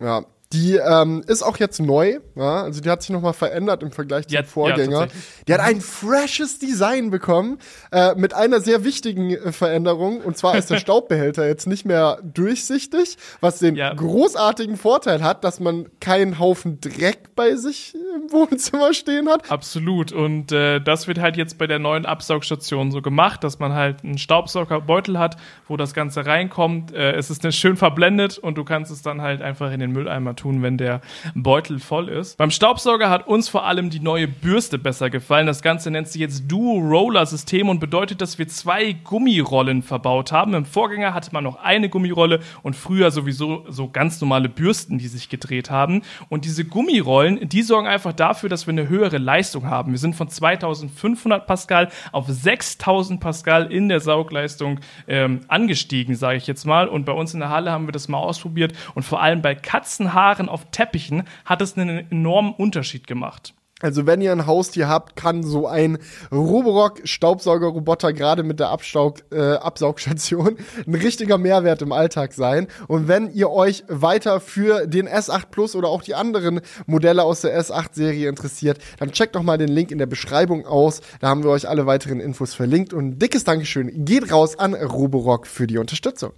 Ja. Die ähm, ist auch jetzt neu, ja? also die hat sich nochmal verändert im Vergleich zum ja, Vorgänger. tatsächlich. die hat ein freshes Design bekommen, äh, mit einer sehr wichtigen äh, Veränderung. Und zwar ist der [LAUGHS] Staubbehälter jetzt nicht mehr durchsichtig, was den Ja. großartigen Vorteil hat, dass man keinen Haufen Dreck bei sich im Wohnzimmer stehen hat. Absolut. Und äh, das wird halt jetzt bei der neuen Absaugstation so gemacht, dass man halt einen Staubsaugerbeutel hat, wo das Ganze reinkommt. Äh, es ist schön verblendet und du kannst es dann halt einfach in den Mülleimer tun, wenn der Beutel voll ist. Beim Staubsauger hat uns vor allem die neue Bürste besser gefallen. Das Ganze nennt sich jetzt Duo Roller System und bedeutet, dass wir zwei Gummirollen verbaut haben. Im Vorgänger hatte man noch eine Gummirolle und früher sowieso so ganz normale Bürsten, die sich gedreht haben. Und diese Gummirollen, die sorgen einfach dafür, dass wir eine höhere Leistung haben. Wir sind von 2500 Pascal auf 6000 Pascal in der Saugleistung ähm, angestiegen, sage ich jetzt mal. Und bei uns in der Halle haben wir das mal ausprobiert und vor allem bei Katzenhaaren auf Teppichen hat es einen enormen Unterschied gemacht. Also wenn ihr ein Haustier habt, kann so ein Roborock Staubsaugerroboter gerade mit der Abstaug, äh, Absaugstation ein richtiger Mehrwert im Alltag sein. Und wenn ihr euch weiter für den S8 Plus oder auch die anderen Modelle aus der S8 Serie interessiert, dann checkt doch mal den Link in der Beschreibung aus. Da haben wir euch alle weiteren Infos verlinkt. Und ein dickes Dankeschön geht raus an Roborock für die Unterstützung.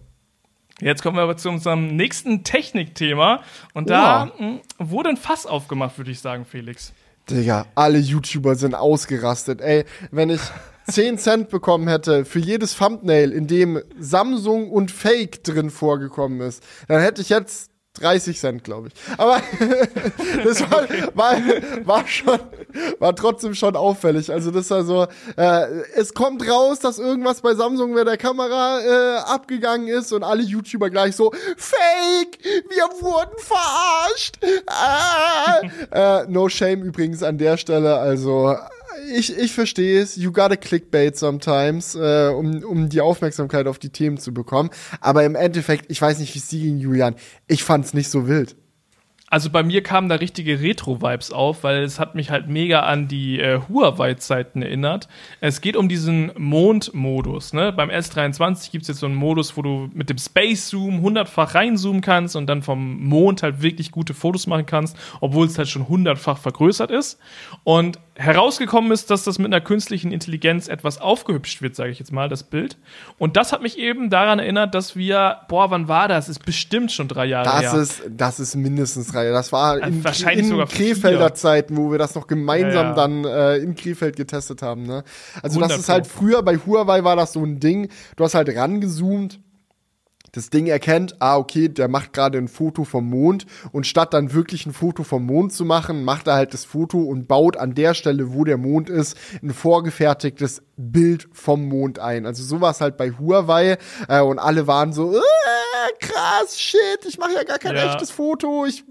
Jetzt kommen wir aber zu unserem nächsten Technikthema. Und da oh. wurde ein Fass aufgemacht, würde ich sagen, Felix. Digga, alle YouTuber sind ausgerastet. Ey, wenn ich 10 Cent bekommen hätte für jedes Thumbnail, in dem Samsung und Fake drin vorgekommen ist, dann hätte ich jetzt 30 Cent, glaube ich. Aber [LAUGHS] das war, war, war schon, war trotzdem schon auffällig. Also das war so, äh, es kommt raus, dass irgendwas bei Samsung mit der Kamera äh, abgegangen ist und alle YouTuber gleich so, Fake, wir wurden verarscht. Ah. äh, no shame übrigens an der Stelle. Also ich, ich verstehe es. You gotta clickbait sometimes, äh, um, um die Aufmerksamkeit auf die Themen zu bekommen. Aber im Endeffekt, ich weiß nicht, wie es dir ging, Julian. Ich fand's nicht so wild. Also bei mir kamen da richtige Retro-Vibes auf, weil es hat mich halt mega an die äh, Huawei-Zeiten erinnert. Es geht um diesen Mond-Modus. Ne? Beim S23 gibt es jetzt so einen Modus, wo du mit dem Space-Zoom hundertfach reinzoomen kannst und dann vom Mond halt wirklich gute Fotos machen kannst, obwohl es halt schon hundertfach vergrößert ist. Und herausgekommen ist, dass das mit einer künstlichen Intelligenz etwas aufgehübscht wird, sage ich jetzt mal, das Bild. Und das hat mich eben daran erinnert, dass wir, boah, wann war das? Ist bestimmt schon drei Jahre das her. Ist, das ist mindestens drei Jahre. Das war in, Wahrscheinlich in sogar Krefelder vier. Zeiten, wo wir das noch gemeinsam Ja, ja. dann äh, in Krefeld getestet haben. Ne? Also 100 das ist halt früher bei Huawei war das so ein Ding. Du hast halt rangezoomt das Ding erkennt, ah, okay, der macht gerade ein Foto vom Mond und statt dann wirklich ein Foto vom Mond zu machen, macht er halt das Foto und baut an der Stelle, wo der Mond ist, ein vorgefertigtes Bild vom Mond ein. Also sowas halt bei Huawei äh, und alle waren so, äh, krass, shit, ich mache ja gar kein Ja. echtes Foto, ich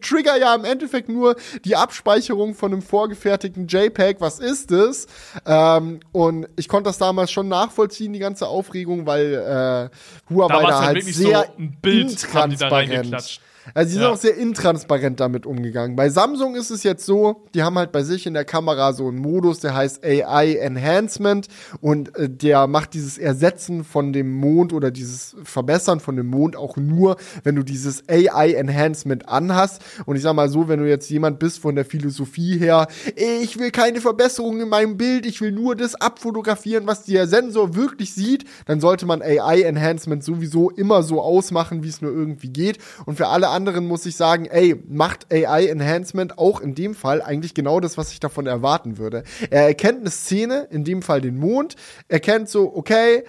trigger ja im Endeffekt nur die Abspeicherung von einem vorgefertigten JPEG, was ist es? Ähm, und ich konnte das damals schon nachvollziehen, die ganze Aufregung, weil äh, Huawei Da da halt halt sehr so ein Bild, intransparent. Also die sind Ja. auch sehr intransparent damit umgegangen. Bei Samsung ist es jetzt so, die haben halt bei sich in der Kamera so einen Modus, der heißt AI Enhancement und äh, der macht dieses Ersetzen von dem Mond oder dieses Verbessern von dem Mond auch nur, wenn du dieses AI Enhancement anhast. Und ich sag mal so, wenn du jetzt jemand bist von der Philosophie her, ich will keine Verbesserung in meinem Bild, ich will nur das abfotografieren, was der Sensor wirklich sieht, dann sollte man AI Enhancement sowieso immer so ausmachen, wie es nur irgendwie geht. Und für alle anderen muss ich sagen, ey, macht AI Enhancement auch in dem Fall eigentlich genau das, was ich davon erwarten würde. Er erkennt eine Szene, in dem Fall den Mond, erkennt so, okay,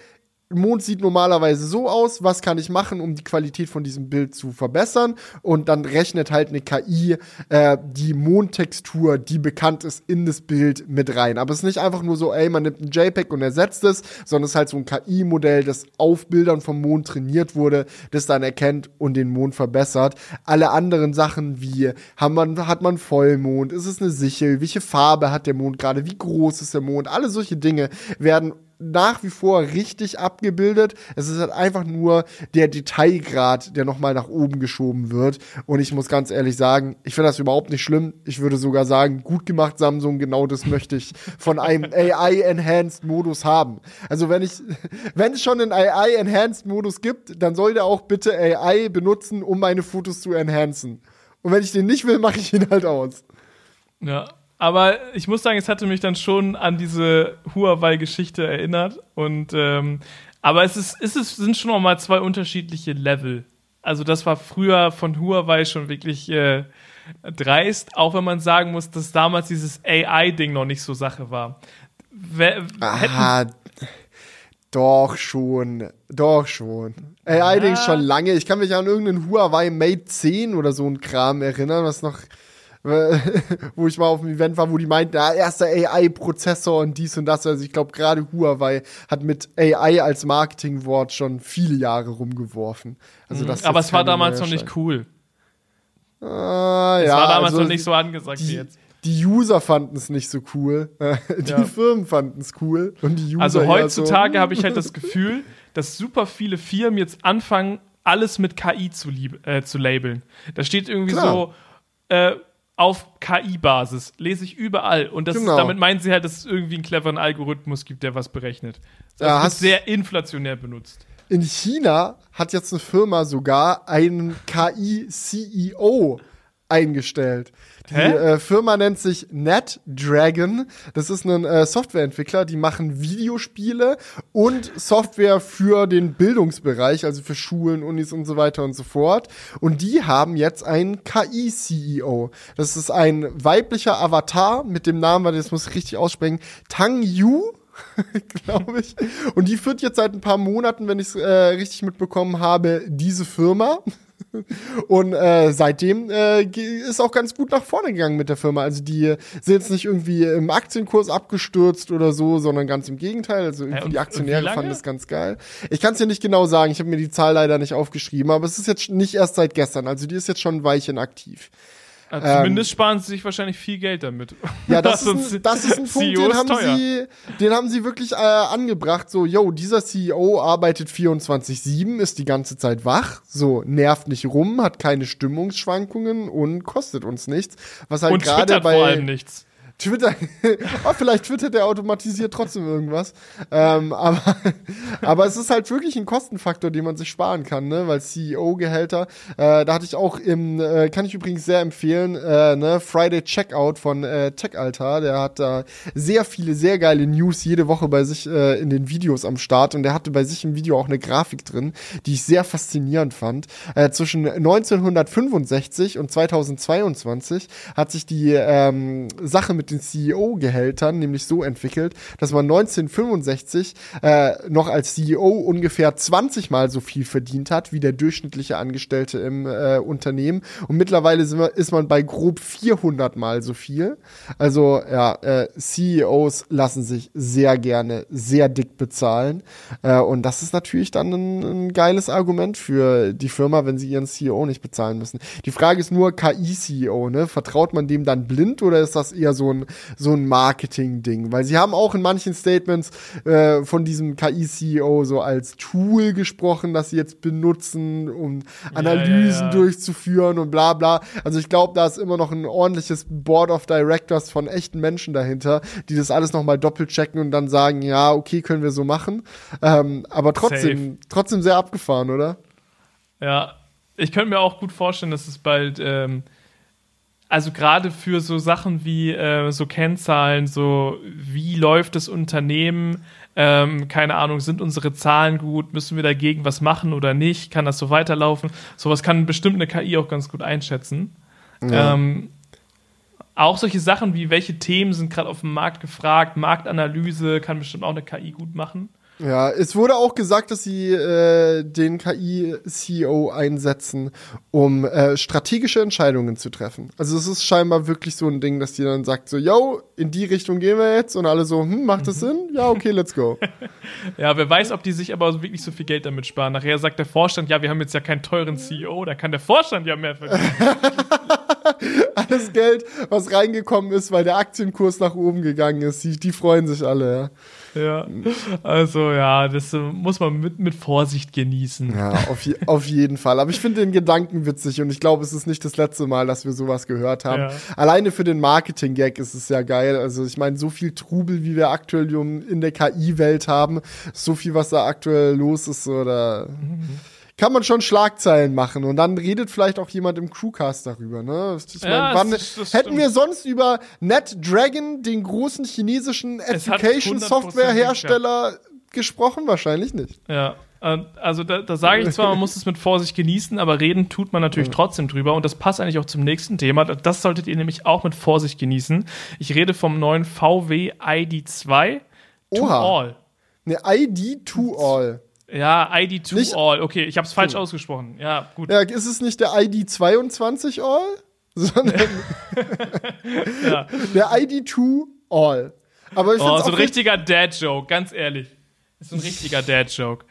Mond sieht normalerweise so aus, was kann ich machen, um die Qualität von diesem Bild zu verbessern? Und dann rechnet halt eine KI äh, die Mondtextur, die bekannt ist, in das Bild mit rein. Aber es ist nicht einfach nur so, ey, man nimmt ein JPEG und ersetzt es, sondern es ist halt so ein KI-Modell, das auf Bildern vom Mond trainiert wurde, das dann erkennt und den Mond verbessert. Alle anderen Sachen wie, hat man, hat man Vollmond, ist es eine Sichel, welche Farbe hat der Mond gerade, wie groß ist der Mond, alle solche Dinge werden nach wie vor richtig abgebildet. Es ist halt einfach nur der Detailgrad, der nochmal nach oben geschoben wird. Und ich muss ganz ehrlich sagen, ich finde das überhaupt nicht schlimm. Ich würde sogar sagen, gut gemacht, Samsung, genau das möchte ich von einem [LAUGHS] AI-Enhanced-Modus haben. Also wenn ich, [LAUGHS] wenn es schon einen AI-Enhanced-Modus gibt, dann soll der auch bitte AI benutzen, um meine Fotos zu enhancen. Und wenn ich den nicht will, mache ich ihn halt aus. Ja. Aber ich muss sagen, es hatte mich dann schon an diese Huawei-Geschichte erinnert. Und ähm, aber es ist, es ist, sind schon noch mal zwei unterschiedliche Level. Also das war früher von Huawei schon wirklich äh, dreist, auch wenn man sagen muss, dass damals dieses AI-Ding noch nicht so Sache war. Wer, Ah, doch schon, doch schon. AI-Ding schon lange. Ich kann mich an irgendeinen Huawei Mate 10 oder so ein Kram erinnern, was noch [LAUGHS] wo ich mal auf einem Event war, wo die meinten, ja, erster AI-Prozessor und dies und das. Also ich glaube, gerade Huawei hat mit AI als Marketingwort schon viele Jahre rumgeworfen. Also das ist Aber es war damals noch nicht cool. Ah, Es ja, war damals also noch nicht so angesagt wie die, jetzt. die User fanden es nicht so cool. Die Ja. Firmen fanden es cool. Und die User Also heutzutage so, habe ich halt das Gefühl, dass super viele Firmen jetzt anfangen, alles mit KI zu, äh, zu labeln. Da steht irgendwie Klar. so äh, auf KI-Basis, lese ich überall. Und das Genau. damit meinen sie halt, dass es irgendwie einen cleveren Algorithmus gibt, der was berechnet. Das Ja, wird sehr inflationär benutzt. In China hat jetzt eine Firma sogar einen KI-CEO eingestellt. Die äh, Firma nennt sich NetDragon. Das ist ein äh, Softwareentwickler, die machen Videospiele und Software für den Bildungsbereich, also für Schulen, Unis und so weiter und so fort. Und die haben jetzt einen KI-CEO. Das ist ein weiblicher Avatar mit dem Namen, warte, das muss ich richtig aussprechen, Tang Yu. [LAUGHS] glaube ich. Und die führt jetzt seit ein paar Monaten, wenn ich es äh, richtig mitbekommen habe, diese Firma. Und äh, seitdem äh, ist auch ganz gut nach vorne gegangen mit der Firma. Also die sind jetzt nicht irgendwie im Aktienkurs abgestürzt oder so, sondern ganz im Gegenteil. Also irgendwie und die Aktionäre fanden das ganz geil. Ich kann es dir nicht genau sagen, ich habe mir die Zahl leider nicht aufgeschrieben, aber es ist jetzt nicht erst seit gestern. Also die ist jetzt schon ein Weilchen aktiv. Also zumindest sparen sie sich wahrscheinlich viel Geld damit. Ähm. [LAUGHS] Ja, das, [LAUGHS] ist, ein, das ist ein [LAUGHS] Punkt, CEO den haben, teuer. sie, den haben sie wirklich äh, angebracht. So, yo, dieser CEO arbeitet 24-7, ist die ganze Zeit wach, so, nervt nicht rum, hat keine Stimmungsschwankungen und kostet uns nichts. Was halt Und gerade twittert bei vor allem nichts. Twitter, [LAUGHS] oh, vielleicht twittert er automatisiert trotzdem irgendwas. Ähm, aber, [LAUGHS] aber es ist halt wirklich ein Kostenfaktor, den man sich sparen kann, ne? Weil CEO-Gehälter, äh, da hatte ich auch im, äh, kann ich übrigens sehr empfehlen, äh, ne, Friday Checkout von äh, Tech Altar, der hat da sehr viele, sehr geile News jede Woche bei sich äh, in den Videos am Start und der hatte bei sich im Video auch eine Grafik drin, die ich sehr faszinierend fand. Äh, zwischen 1965 und 2022 hat sich die ähm, Sache mit den CEO-Gehältern nämlich so entwickelt, dass man 1965 äh, noch als CEO ungefähr 20 Mal so viel verdient hat wie der durchschnittliche Angestellte im äh, Unternehmen und mittlerweile wir, ist man bei grob 400 Mal so viel. Also ja, äh, CEOs lassen sich sehr gerne sehr dick bezahlen äh, und das ist natürlich dann ein, ein geiles Argument für die Firma, wenn sie ihren CEO nicht bezahlen müssen. Die Frage ist nur KI-CEO, ne? Vertraut man dem dann blind oder ist das eher so ein so ein Marketing-Ding? Weil sie haben auch in manchen Statements äh, von diesem KI-CEO so als Tool gesprochen, das sie jetzt benutzen, um Analysen ja. durchzuführen und bla bla. Also ich glaube, da ist immer noch ein ordentliches Board of Directors von echten Menschen dahinter, die das alles nochmal doppelt checken und dann sagen, ja, okay, können wir so machen. Ähm, aber trotzdem, trotzdem sehr abgefahren, oder? Ja, ich könnte mir auch gut vorstellen, dass es bald, ähm, also gerade für so Sachen wie äh, so Kennzahlen, so wie läuft das Unternehmen, ähm, keine Ahnung, sind unsere Zahlen gut, müssen wir dagegen was machen oder nicht, kann das so weiterlaufen? Sowas kann bestimmt eine KI auch ganz gut einschätzen. Ja. Ähm, auch solche Sachen wie, welche Themen sind gerade auf dem Markt gefragt, Marktanalyse kann bestimmt auch eine KI gut machen. Ja, es wurde auch gesagt, dass sie äh, den KI-CEO einsetzen, um äh, strategische Entscheidungen zu treffen. Also es ist scheinbar wirklich so ein Ding, dass die dann sagt so, yo, in die Richtung gehen wir jetzt und alle so, hm, macht das Sinn? Ja, okay, let's go. [LAUGHS] Ja, wer weiß, ob die sich aber wirklich so viel Geld damit sparen. Nachher sagt der Vorstand, ja, wir haben jetzt ja keinen teuren CEO, da kann der Vorstand ja mehr verdienen. [LAUGHS] Alles Geld, was reingekommen ist, weil der Aktienkurs nach oben gegangen ist, die, die freuen sich alle, ja. Ja. Also ja, das äh, muss man mit, mit Vorsicht genießen. Ja, auf, je, auf jeden Fall. Aber ich finde den Gedanken witzig und ich glaube, es ist nicht das letzte Mal, dass wir sowas gehört haben. Ja. Alleine für den Marketing-Gag ist es ja geil. Also ich meine, so viel Trubel, wie wir aktuell in der KI-Welt haben, so viel, was da aktuell los ist, so, da kann man schon Schlagzeilen machen. Und dann redet vielleicht auch jemand im Crewcast darüber. Ne? Ich Ja, mein, wann, das- das hätten stimmt. wir sonst über NetDragon, den großen chinesischen Education-Software-Hersteller, gesprochen? Wahrscheinlich nicht. Ja. Also da, da sage ich zwar, man muss es mit Vorsicht genießen, aber reden tut man natürlich trotzdem drüber. Und das passt eigentlich auch zum nächsten Thema. Das solltet ihr nämlich auch mit Vorsicht genießen. Ich rede vom neuen VW ID2 to Oha. all. Ne, ID to all. Ja, ID to Nicht- all. Okay, ich habe es falsch ausgesprochen. Ja, gut. Ja, ist es nicht der ID 22 all? [LAUGHS] Sondern Ja. [LAUGHS] der ID to all. Aber ich Oh, so ein richtiger Dad-Joke, ganz ehrlich. Das ist ein richtiger Dad-Joke.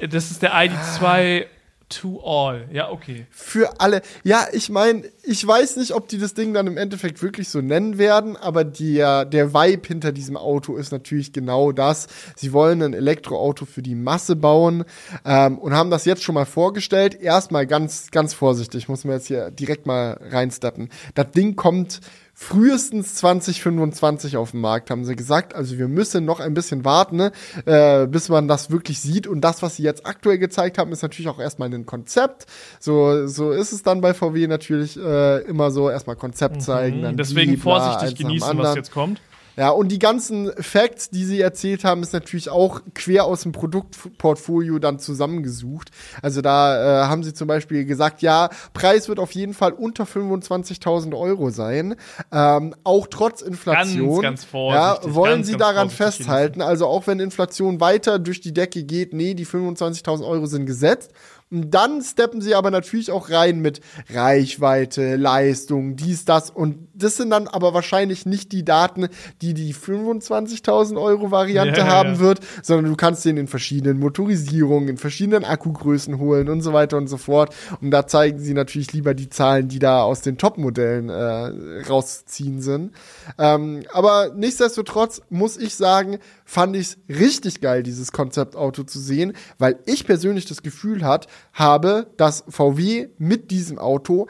Das ist der ID2 to all. Ja, okay. für alle. Ja, ich meine, ich weiß nicht, ob die das Ding dann im Endeffekt wirklich so nennen werden, aber der, der Vibe hinter diesem Auto ist natürlich genau das. Sie wollen ein Elektroauto für die Masse bauen ähm, und haben das jetzt schon mal vorgestellt. Erstmal ganz, ganz vorsichtig, muss man jetzt hier direkt mal reinsteppen. Das Ding kommt frühestens 2025 auf den Markt, haben sie gesagt. Also wir müssen noch ein bisschen warten, ne, äh, bis man das wirklich sieht. Und das, was sie jetzt aktuell gezeigt haben, ist natürlich auch erstmal ein Konzept. So, so ist es dann bei VW natürlich äh, immer so. Erstmal Konzept zeigen, dann Mhm. Deswegen die, bla, vorsichtig dem genießen, was jetzt kommt. Ja, und die ganzen Facts, die sie erzählt haben, ist natürlich auch quer aus dem Produktportfolio dann zusammengesucht. Also da äh, haben sie zum Beispiel gesagt, ja, Preis wird auf jeden Fall unter 25.000 Euro sein, ähm, auch trotz Inflation. ganz ja, vorsichtig, wollen ganz, sie ganz daran festhalten. Also auch wenn Inflation weiter durch die Decke geht, nee, die 25.000 Euro sind gesetzt. Und dann steppen sie aber natürlich auch rein mit Reichweite, Leistung, dies, das. Und das sind dann aber wahrscheinlich nicht die Daten, die die 25.000 Euro Variante Ja, haben ja. wird, sondern du kannst den in verschiedenen Motorisierungen, in verschiedenen Akkugrößen holen und so weiter und so fort. Und da zeigen sie natürlich lieber die Zahlen, die da aus den Top-Modellen äh, rausziehen sind. Ähm, aber nichtsdestotrotz muss ich sagen, fand ich es richtig geil, dieses Konzeptauto zu sehen, weil ich persönlich das Gefühl hat, habe, dass VW mit diesem Auto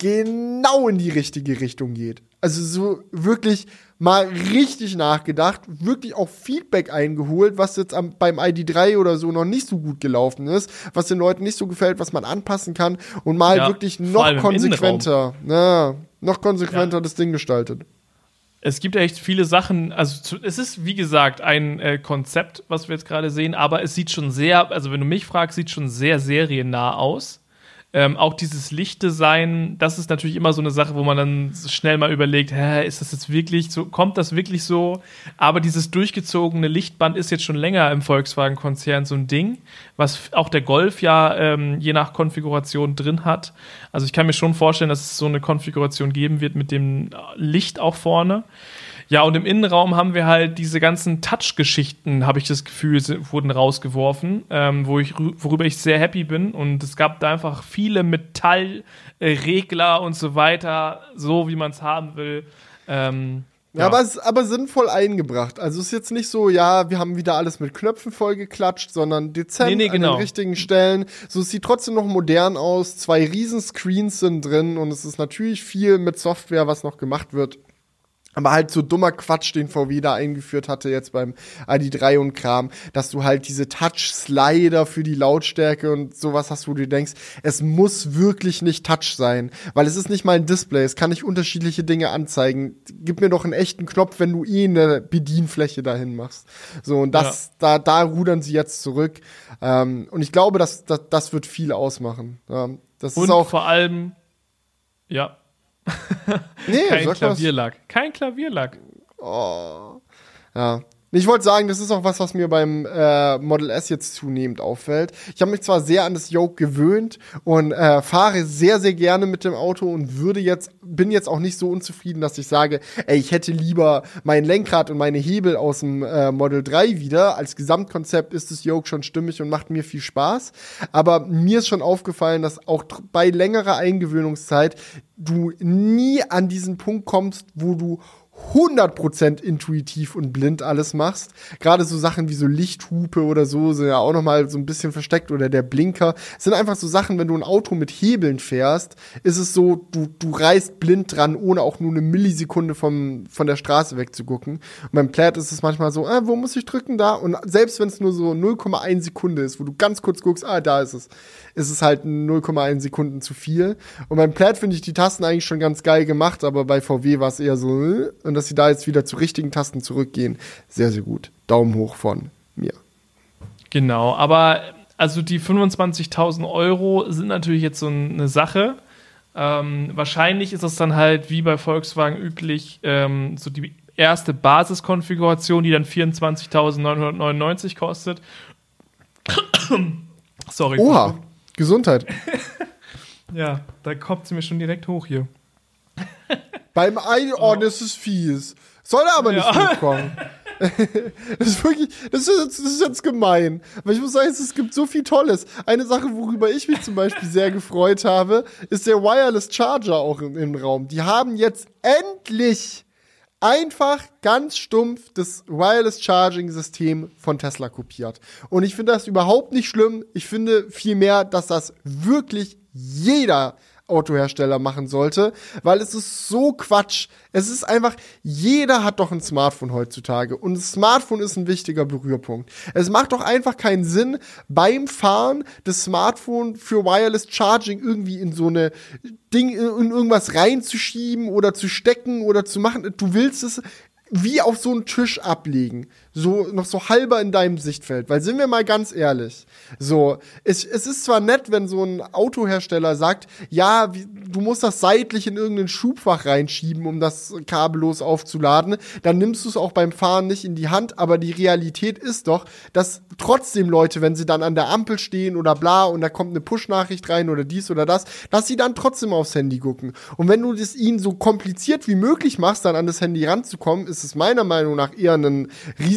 genau in die richtige Richtung geht. Also so wirklich mal richtig nachgedacht, wirklich auch Feedback eingeholt, was jetzt am, beim ID3 oder so noch nicht so gut gelaufen ist, was den Leuten nicht so gefällt, was man anpassen kann und mal Ja, wirklich noch konsequenter, na, noch konsequenter Ja. das Ding gestaltet. Es gibt ja echt viele Sachen, also es ist wie gesagt ein äh, Konzept, was wir jetzt gerade sehen, aber es sieht schon sehr, also wenn du mich fragst, sieht schon sehr seriennah aus. Ähm, auch dieses Lichtdesign, das ist natürlich immer so eine Sache, wo man dann schnell mal überlegt, hä, ist das jetzt wirklich so, kommt das wirklich so? Aber dieses durchgezogene Lichtband ist jetzt schon länger im Volkswagen-Konzern so ein Ding, was auch der Golf ja ähm, je nach Konfiguration drin hat. Also ich kann mir schon vorstellen, dass es so eine Konfiguration geben wird mit dem Licht auch vorne. Ja, und im Innenraum haben wir halt diese ganzen Touch-Geschichten, habe ich das Gefühl, wurden rausgeworfen, ähm, wo ich, rü- worüber ich sehr happy bin. Und es gab da einfach viele Metallregler und so weiter, so wie man es haben will. Ähm, Ja, aber, es- aber sinnvoll eingebracht. Also es ist jetzt nicht so, ja, wir haben wieder alles mit Knöpfen vollgeklatscht, sondern dezent Nee, nee, genau. an den richtigen Stellen. So, es sieht trotzdem noch modern aus. Zwei riesen Screens sind drin und es ist natürlich viel mit Software, was noch gemacht wird. Aber halt so dummer Quatsch, den VW da eingeführt hatte jetzt beim ID3 und Kram, dass du halt diese Touch-Slider für die Lautstärke und sowas hast, wo du denkst, es muss wirklich nicht Touch sein, weil es ist nicht mal ein Display, es kann nicht unterschiedliche Dinge anzeigen. Gib mir doch einen echten Knopf, wenn du eh eine Bedienfläche dahin machst. So, und das, da, da rudern sie jetzt zurück. Ähm, und ich glaube, dass, dass das wird viel ausmachen. Ja, das und ist auch. vor allem, ja, Nee, kein. Klavierlack. Kein Klavierlack. Oh. Ja. Ich wollte sagen, das ist auch was, was mir beim äh, Model S jetzt zunehmend auffällt. Ich habe mich zwar sehr an das Yoke gewöhnt und äh, fahre sehr, sehr gerne mit dem Auto und würde jetzt, bin jetzt auch nicht so unzufrieden, dass ich sage, ey, ich hätte lieber mein Lenkrad und meine Hebel aus dem äh, Model 3 wieder. Als Gesamtkonzept ist das Yoke schon stimmig und macht mir viel Spaß. Aber mir ist schon aufgefallen, dass auch bei längerer Eingewöhnungszeit du nie an diesen Punkt kommst, wo du 100% intuitiv und blind alles machst. Gerade so Sachen wie so Lichthupe oder so sind ja auch noch mal so ein bisschen versteckt oder der Blinker. Es sind einfach so Sachen, wenn du ein Auto mit Hebeln fährst, ist es so, du, du reist blind dran, ohne auch nur eine Millisekunde vom, von der Straße wegzugucken. Und beim Plaid ist es manchmal so, äh, wo muss ich drücken da? Und selbst wenn es nur so 0,1 Sekunde ist, wo du ganz kurz guckst, ah, da ist es, ist es halt 0,1 Sekunden zu viel. Und beim Plaid finde ich die Tasten eigentlich schon ganz geil gemacht, aber bei VW war es eher so, äh, und dass sie da jetzt wieder zu richtigen Tasten zurückgehen, sehr, sehr gut. Daumen hoch von mir. Genau, aber also die 25.000 Euro sind natürlich jetzt so eine Sache. Ähm, wahrscheinlich ist es dann halt wie bei Volkswagen üblich ähm, so die erste Basiskonfiguration, die dann 24.999 kostet. [COUGHS] Sorry. Oha, Gesundheit. [LAUGHS] ja, da kommt sie mir schon direkt hoch hier. Beim Einordnen oh. ist es fies. Soll er aber ja. nicht hochkommen. [LAUGHS] das ist wirklich, das ist, jetzt, das ist jetzt gemein. Aber ich muss sagen, es gibt so viel Tolles. Eine Sache, worüber ich mich zum Beispiel sehr gefreut habe, ist der Wireless Charger auch im, im Raum. Die haben jetzt endlich einfach ganz stumpf das Wireless Charging System von Tesla kopiert. Und ich finde das überhaupt nicht schlimm. Ich finde vielmehr, dass das wirklich jeder Autohersteller machen sollte, weil es ist so Quatsch. Es ist einfach, jeder hat doch ein Smartphone heutzutage und das Smartphone ist ein wichtiger Berührpunkt. Es macht doch einfach keinen Sinn, beim Fahren das Smartphone für Wireless Charging irgendwie in so eine Ding, in irgendwas reinzuschieben oder zu stecken oder zu machen. Du willst es wie auf so einen Tisch ablegen. So, noch so halber in deinem Sichtfeld. Weil sind wir mal ganz ehrlich. So, es, es ist zwar nett, wenn so ein Autohersteller sagt, ja, wie, du musst das seitlich in irgendein Schubfach reinschieben, um das kabellos aufzuladen. Dann nimmst du es auch beim Fahren nicht in die Hand. Aber die Realität ist doch, dass trotzdem Leute, wenn sie dann an der Ampel stehen oder bla und da kommt eine Push-Nachricht rein oder dies oder das, dass sie dann trotzdem aufs Handy gucken. Und wenn du das ihnen so kompliziert wie möglich machst, dann an das Handy ranzukommen, ist es meiner Meinung nach eher ein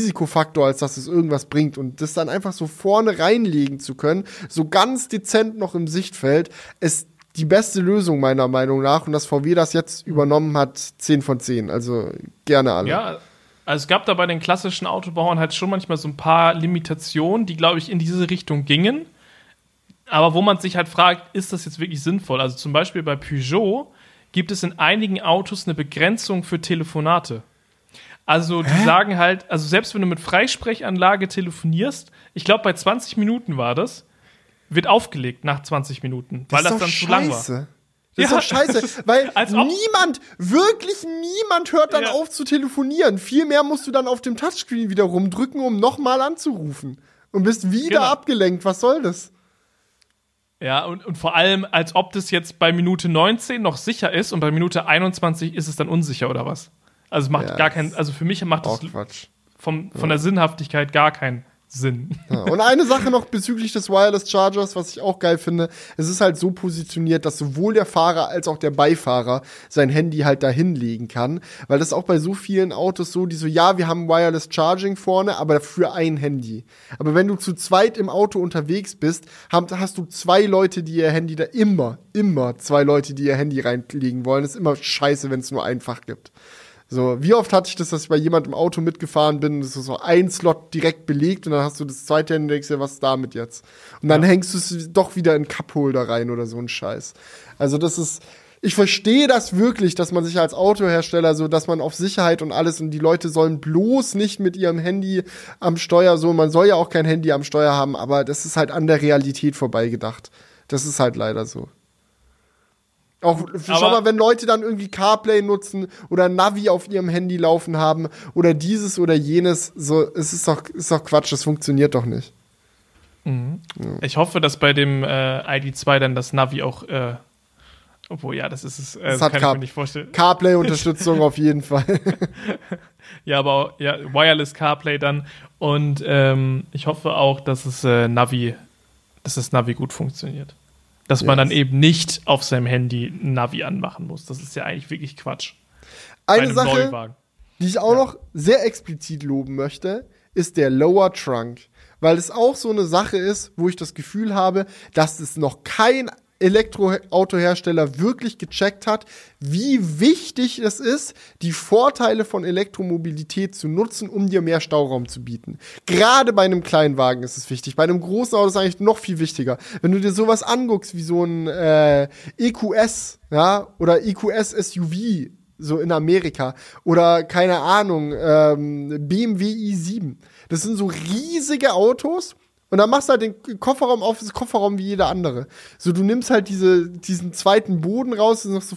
Risikofaktor, als dass es irgendwas bringt. Und das dann einfach so vorne reinlegen zu können, so ganz dezent noch im Sichtfeld, ist die beste Lösung meiner Meinung nach. Und dass VW das jetzt übernommen hat, 10 von 10. Also gerne alle. Ja, also es gab da bei den klassischen Autobauern halt schon manchmal so ein paar Limitationen, die, glaube ich, in diese Richtung gingen. Aber wo man sich halt fragt, ist das jetzt wirklich sinnvoll? Also zum Beispiel bei Peugeot gibt es in einigen Autos eine Begrenzung für Telefonate. Also die Hä? sagen halt, also selbst wenn du mit Freisprechanlage telefonierst, ich glaube bei 20 Minuten war das, wird aufgelegt nach 20 Minuten, das weil das dann scheiße. zu lang war. Das ja, ist doch scheiße, weil niemand, wirklich niemand hört dann ja. auf zu telefonieren. Vielmehr musst du dann auf dem Touchscreen wieder rumdrücken, um nochmal anzurufen. Und bist wieder genau. abgelenkt. Was soll das? Ja, und, und vor allem, als ob das jetzt bei Minute 19 noch sicher ist und bei Minute 21 ist es dann unsicher oder was? Also macht ja, gar keinen, also für mich macht das vom, von ja. der Sinnhaftigkeit gar keinen Sinn. Ja, und eine Sache noch bezüglich des Wireless Chargers, was ich auch geil finde, es ist halt so positioniert, dass sowohl der Fahrer als auch der Beifahrer sein Handy halt da hinlegen kann, weil das auch bei so vielen Autos so, die so, ja, wir haben Wireless Charging vorne, aber für ein Handy. Aber wenn du zu zweit im Auto unterwegs bist, hast du zwei Leute, die ihr Handy da immer, immer zwei Leute, die ihr Handy reinlegen wollen. Das ist immer scheiße, wenn es nur einfach gibt. So, wie oft hatte ich das, dass ich bei jemandem im Auto mitgefahren bin, das ist so ein Slot direkt belegt und dann hast du das zweite und denkst dir, was ist damit jetzt? Und dann ja. hängst du es doch wieder in Cupholder rein oder so ein Scheiß. Also das ist, ich verstehe das wirklich, dass man sich als Autohersteller so, dass man auf Sicherheit und alles und die Leute sollen bloß nicht mit ihrem Handy am Steuer so, man soll ja auch kein Handy am Steuer haben, aber das ist halt an der Realität vorbeigedacht. Das ist halt leider so. Auch schau mal, wenn Leute dann irgendwie CarPlay nutzen oder Navi auf ihrem Handy laufen haben oder dieses oder jenes, so es ist doch ist doch Quatsch, das funktioniert doch nicht. Mhm. Ja. Ich hoffe, dass bei dem äh, ID2 dann das Navi auch äh, obwohl ja, das ist es, äh, das kann Car ich mir nicht vorstellen. CarPlay Unterstützung [LAUGHS] auf jeden Fall. [LAUGHS] ja, aber auch, ja, Wireless CarPlay dann und ähm, ich hoffe auch, dass es äh, Navi dass das Navi gut funktioniert. Dass yes. man dann eben nicht auf seinem Handy Navi anmachen muss. Das ist ja eigentlich wirklich Quatsch. Eine Sache, Neuwagen. die ich auch ja. noch sehr explizit loben möchte, ist der Lower Trunk. Weil es auch so eine Sache ist, wo ich das Gefühl habe, dass es noch kein Elektroautohersteller wirklich gecheckt hat, wie wichtig es ist, die Vorteile von Elektromobilität zu nutzen, um dir mehr Stauraum zu bieten. Gerade bei einem kleinen Wagen ist es wichtig. Bei einem großen Auto ist es eigentlich noch viel wichtiger. Wenn du dir sowas anguckst wie so ein äh, EQS, ja, oder EQS SUV, so in Amerika, oder keine Ahnung, ähm, BMW i7. Das sind so riesige Autos und dann machst du halt den Kofferraum auf, das Kofferraum wie jeder andere. So, du nimmst halt diese, diesen zweiten Boden raus, ist noch so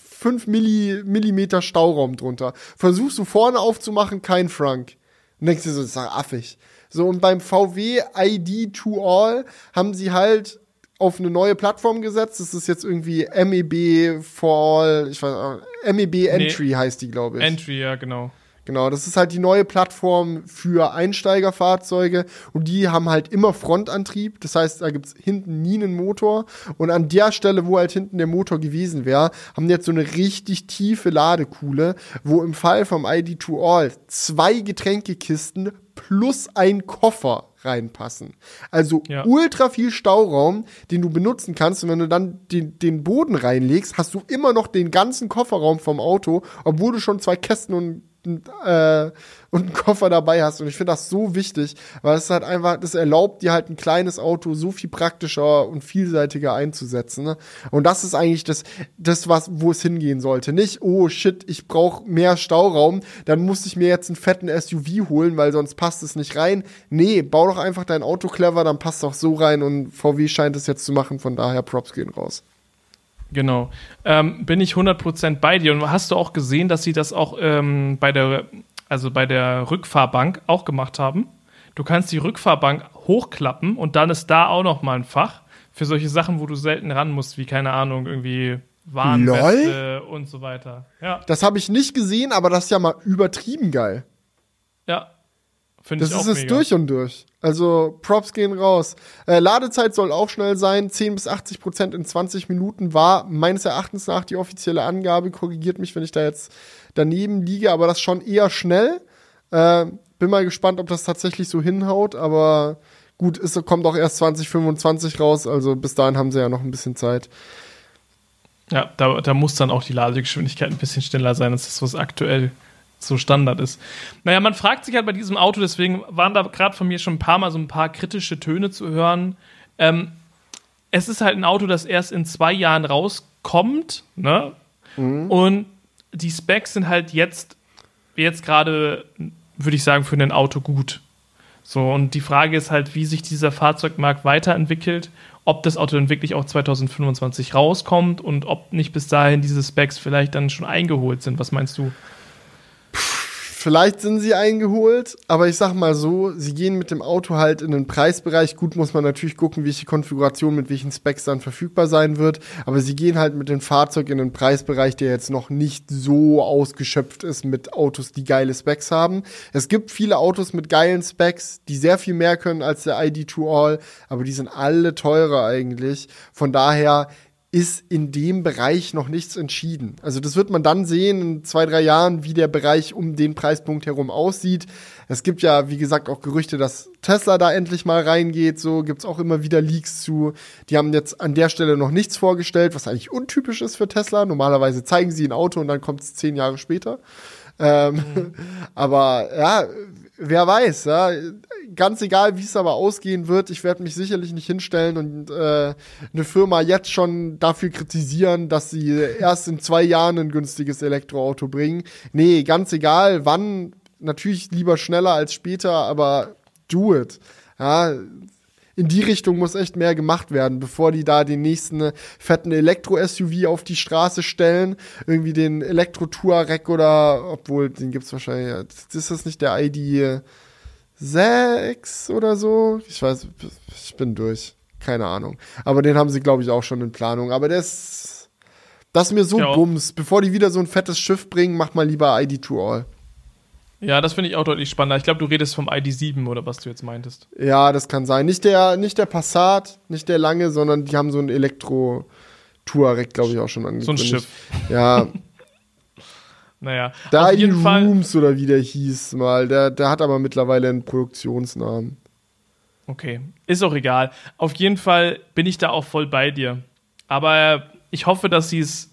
5 Milli, Millimeter Stauraum drunter. Versuchst du vorne aufzumachen, kein Frank. Und denkst dir so, das ist doch affig. So, und beim VW ID to All haben sie halt auf eine neue Plattform gesetzt. Das ist jetzt irgendwie MEB for All, ich weiß MEB Entry nee, heißt die, glaube ich. Entry, ja, genau. Genau, das ist halt die neue Plattform für Einsteigerfahrzeuge und die haben halt immer Frontantrieb. Das heißt, da gibt's hinten nie einen Motor. Und an der Stelle, wo halt hinten der Motor gewesen wäre, haben die jetzt so eine richtig tiefe Ladekuhle, wo im Fall vom ID2 All zwei Getränkekisten plus ein Koffer reinpassen. Also ja. ultra viel Stauraum, den du benutzen kannst. Und wenn du dann den, den Boden reinlegst, hast du immer noch den ganzen Kofferraum vom Auto, obwohl du schon zwei Kästen und äh, und einen Koffer dabei hast. Und ich finde das so wichtig, weil es halt einfach, das erlaubt dir halt ein kleines Auto so viel praktischer und vielseitiger einzusetzen. Ne? Und das ist eigentlich das, das was, wo es hingehen sollte. Nicht, oh shit, ich brauche mehr Stauraum, dann muss ich mir jetzt einen fetten SUV holen, weil sonst passt es nicht rein. Nee, bau doch einfach dein Auto clever, dann passt doch so rein und VW scheint es jetzt zu machen, von daher Props gehen raus. Genau. Ähm, bin ich 100% bei dir. Und hast du auch gesehen, dass sie das auch ähm, bei der, also bei der Rückfahrbank auch gemacht haben? Du kannst die Rückfahrbank hochklappen und dann ist da auch noch mal ein Fach für solche Sachen, wo du selten ran musst, wie keine Ahnung, irgendwie Warnweste und so weiter. Ja. Das habe ich nicht gesehen, aber das ist ja mal übertrieben geil. Finde ich auch Das ist es durch und durch. Also Props gehen raus. Äh, Ladezeit soll auch schnell sein. 10 bis 80 Prozent in 20 Minuten war meines Erachtens nach die offizielle Angabe. Korrigiert mich, wenn ich da jetzt daneben liege, aber das schon eher schnell. Äh, bin mal gespannt, ob das tatsächlich so hinhaut, aber gut, es kommt auch erst 2025 raus, also bis dahin haben sie ja noch ein bisschen Zeit. Ja, da, da muss dann auch die Ladegeschwindigkeit ein bisschen schneller sein, als das, was aktuell so Standard ist. Naja, man fragt sich halt bei diesem Auto, deswegen waren da gerade von mir schon ein paar Mal so ein paar kritische Töne zu hören. Ähm, es ist halt ein Auto, das erst in zwei Jahren rauskommt, ne? Mhm. Und die Specs sind halt jetzt, jetzt gerade, würde ich sagen, für ein Auto gut. So, und die Frage ist halt, wie sich dieser Fahrzeugmarkt weiterentwickelt, ob das Auto dann wirklich auch 2025 rauskommt und ob nicht bis dahin diese Specs vielleicht dann schon eingeholt sind. Was meinst du? Vielleicht sind sie eingeholt, aber ich sag mal so, sie gehen mit dem Auto halt in den Preisbereich. Gut muss man natürlich gucken, welche Konfiguration mit welchen Specs dann verfügbar sein wird, aber sie gehen halt mit dem Fahrzeug in den Preisbereich, der jetzt noch nicht so ausgeschöpft ist mit Autos, die geile Specs haben. Es gibt viele Autos mit geilen Specs, die sehr viel mehr können als der ID2 All, aber die sind alle teurer eigentlich. Von daher ist in dem Bereich noch nichts entschieden. Also das wird man dann sehen in zwei, drei Jahren, wie der Bereich um den Preispunkt herum aussieht. Es gibt ja, wie gesagt, auch Gerüchte, dass Tesla da endlich mal reingeht. So gibt's auch immer wieder Leaks zu. Die haben jetzt an der Stelle noch nichts vorgestellt, was eigentlich untypisch ist für Tesla. Normalerweise zeigen sie ein Auto und dann kommt es zehn Jahre später. Ähm, mhm. [LAUGHS] aber ja, wer weiß, ja. Ganz egal, wie es aber ausgehen wird, ich werde mich sicherlich nicht hinstellen und äh, eine Firma jetzt schon dafür kritisieren, dass sie erst in zwei Jahren ein günstiges Elektroauto bringen. Nee, ganz egal, wann, natürlich lieber schneller als später, aber do it. Ja, in die Richtung muss echt mehr gemacht werden, bevor die da den nächsten fetten Elektro-SUV auf die Straße stellen. Irgendwie den Elektro-Touareg oder, obwohl, den gibt's wahrscheinlich, ist das nicht der ID 6 oder so? Ich weiß, ich bin durch. Keine Ahnung. Aber den haben sie, glaube ich, auch schon in Planung. Aber das ist mir so ja. bums. Bevor die wieder so ein fettes Schiff bringen, mach mal lieber ID 2 All. Ja, das finde ich auch deutlich spannender. Ich glaube, du redest vom ID7 oder was du jetzt meintest. Ja, das kann sein. Nicht der, nicht der Passat, nicht der lange, sondern die haben so ein Elektro-Touareg, glaube ich, auch schon angekündigt. So ein Schiff. Ja. [LAUGHS] naja. Der ID Rooms Fall. oder wie der hieß mal. Der, der hat aber mittlerweile einen Produktionsnamen. Okay, ist auch egal. Auf jeden Fall bin ich da auch voll bei dir. Aber ich hoffe, dass sie es